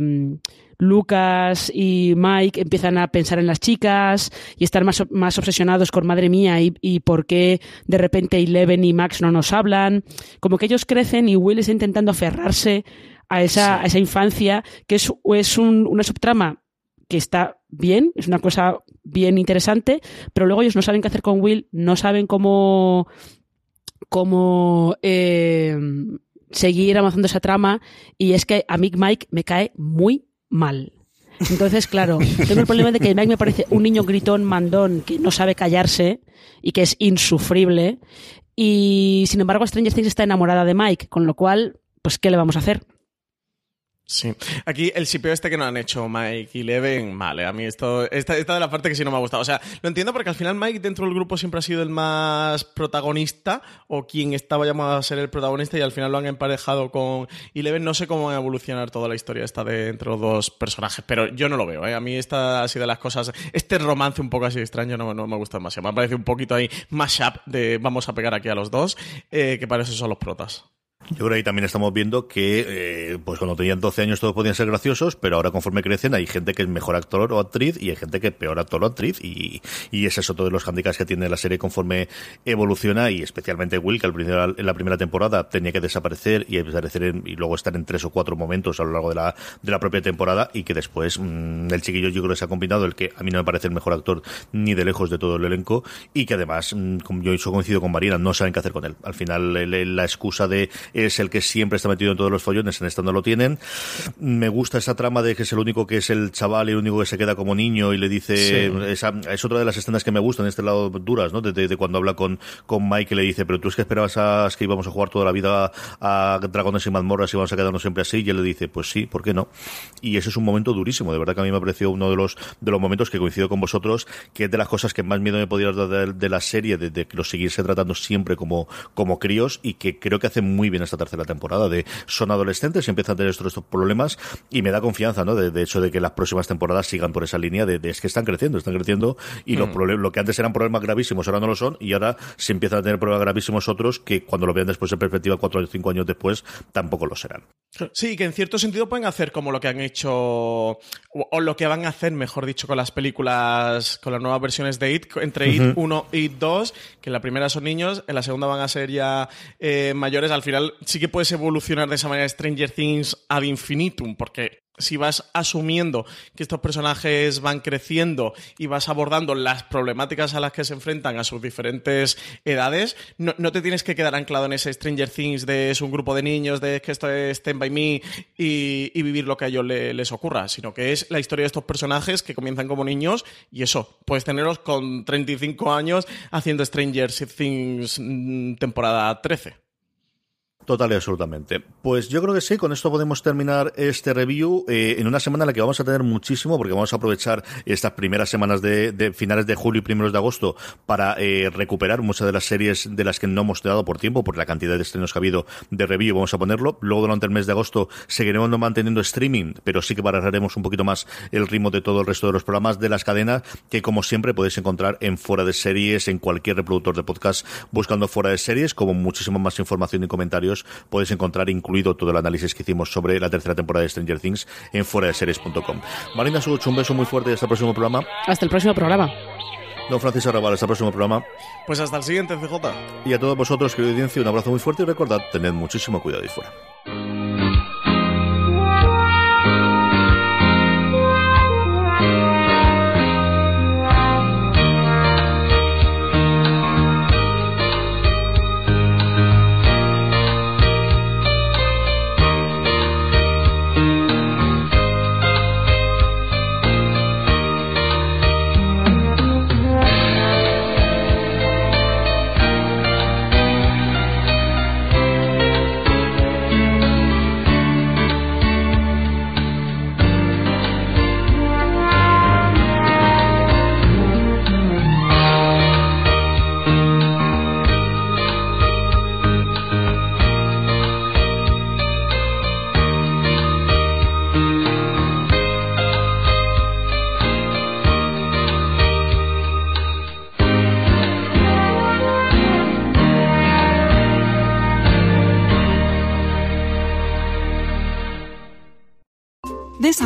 Lucas y Mike empiezan a pensar en las chicas y estar más, más obsesionados con madre mía y, por qué de repente Eleven y Max no nos hablan. Como que ellos crecen y Will está intentando aferrarse a esa, esa infancia, que es, es una subtrama que está bien, es una cosa bien interesante, pero luego ellos no saben qué hacer con Will, no saben cómo, cómo eh, seguir avanzando esa trama. Y es que a Mick Mike me cae muy mal. Entonces, claro, tengo el problema de que Mike me parece un niño gritón, mandón, que no sabe callarse y que es insufrible. Y sin embargo, Stranger Things está enamorada de Mike, con lo cual, pues, ¿qué le vamos a hacer? Sí. Aquí el sipeo este que no han hecho Mike y Leven, vale, a mí esto, esta, esta de la parte que sí no me ha gustado. O sea, lo entiendo porque al final Mike dentro del grupo siempre ha sido el más protagonista o quien estaba llamado a ser el protagonista y al final lo han emparejado con Eleven. No sé cómo va a evolucionar toda la historia esta de entre los dos personajes, pero yo no lo veo, ¿eh? A mí esta sido de las cosas, este romance un poco así extraño no, me gusta demasiado. Me ha parecido un poquito ahí mashup de vamos a pegar aquí a los dos, eh, que para eso son los protas. Yo creo que ahí también estamos viendo que, eh, pues cuando tenían 12 años todos podían ser graciosos, pero ahora conforme crecen hay gente que es mejor actor o actriz y hay gente que es peor actor o actriz y, y ese es otro de los handicaps que tiene la serie conforme evoluciona y especialmente Will, que al principio en la primera temporada tenía que desaparecer y desaparecer y luego estar en tres o cuatro momentos a lo largo de la, de la propia temporada y que después mm, el chiquillo yo creo que se ha combinado el que a mí no me parece el mejor actor ni de lejos de todo el elenco y que además, mm, como yo coincido con Marina, no saben qué hacer con él. Al final la excusa de es el que siempre está metido en todos los follones, en esta no lo tienen. Me gusta esa trama de que es el único que es el chaval y el único que se queda como niño y le dice, esa, es otra de las escenas que me gustan, en este lado duras, ¿no? De, cuando habla con, con Mike y le dice, pero tú es que esperabas a, que íbamos a jugar toda la vida a, Dragones y mazmorras y vamos a quedarnos siempre así, y él le dice, pues sí, ¿por qué no? Y ese es un momento durísimo, de verdad que a mí me pareció uno de los, de los momentos que coincido con vosotros, que es de las cosas que más miedo me podía dar de, la serie, de, de, que los siguiese tratando siempre como, como críos y que creo que hace muy bien esta tercera temporada de son adolescentes y empiezan a tener estos, problemas y me da confianza, ¿no? De, hecho de que las próximas temporadas sigan por esa línea de, es que están creciendo, están creciendo y los mm. lo que antes eran problemas gravísimos ahora no lo son y ahora se empiezan a tener problemas gravísimos otros que cuando lo vean después en perspectiva cuatro o cinco años después tampoco lo serán. Sí, que en cierto sentido pueden hacer como lo que han hecho o, lo que van a hacer, mejor dicho, con las películas, con las nuevas versiones de IT, entre IT 1 y IT 2, que en la primera son niños, en la segunda van a ser ya eh, mayores. Al final sí que puedes evolucionar de esa manera Stranger Things ad infinitum, porque si vas asumiendo que estos personajes van creciendo y vas abordando las problemáticas a las que se enfrentan a sus diferentes edades, no, te tienes que quedar anclado en ese Stranger Things de es un grupo de niños, de que esto es Stand By Me y, vivir lo que a ellos les ocurra, sino que es la historia de estos personajes que comienzan como niños y eso, puedes tenerlos con 35 años haciendo Stranger Things mm, temporada 13. Total y absolutamente. Pues yo creo que sí, con esto podemos terminar este review eh, en una semana en la que vamos a tener muchísimo, porque vamos a aprovechar estas primeras semanas de, finales de julio y primeros de agosto para eh, recuperar muchas de las series de las que no hemos dado por tiempo, por la cantidad de estrenos que ha habido de review, vamos a ponerlo. Luego durante el mes de agosto seguiremos manteniendo streaming, pero sí que pararemos un poquito más el ritmo de todo el resto de los programas de las cadenas, que como siempre podéis encontrar en Fuera de Series, en cualquier reproductor de podcast, buscando Fuera de Series, como muchísima más información y comentarios podéis encontrar incluido todo el análisis que hicimos sobre la tercera temporada de Stranger Things en fuera de series.com. Marina Such, un beso muy fuerte y hasta el próximo programa. Hasta el próximo programa. Don Francisco Arrabal, hasta el próximo programa. Pues hasta el siguiente, CJ. Y a todos vosotros, querido audiencia, un abrazo muy fuerte y recordad, tened muchísimo cuidado y fuera.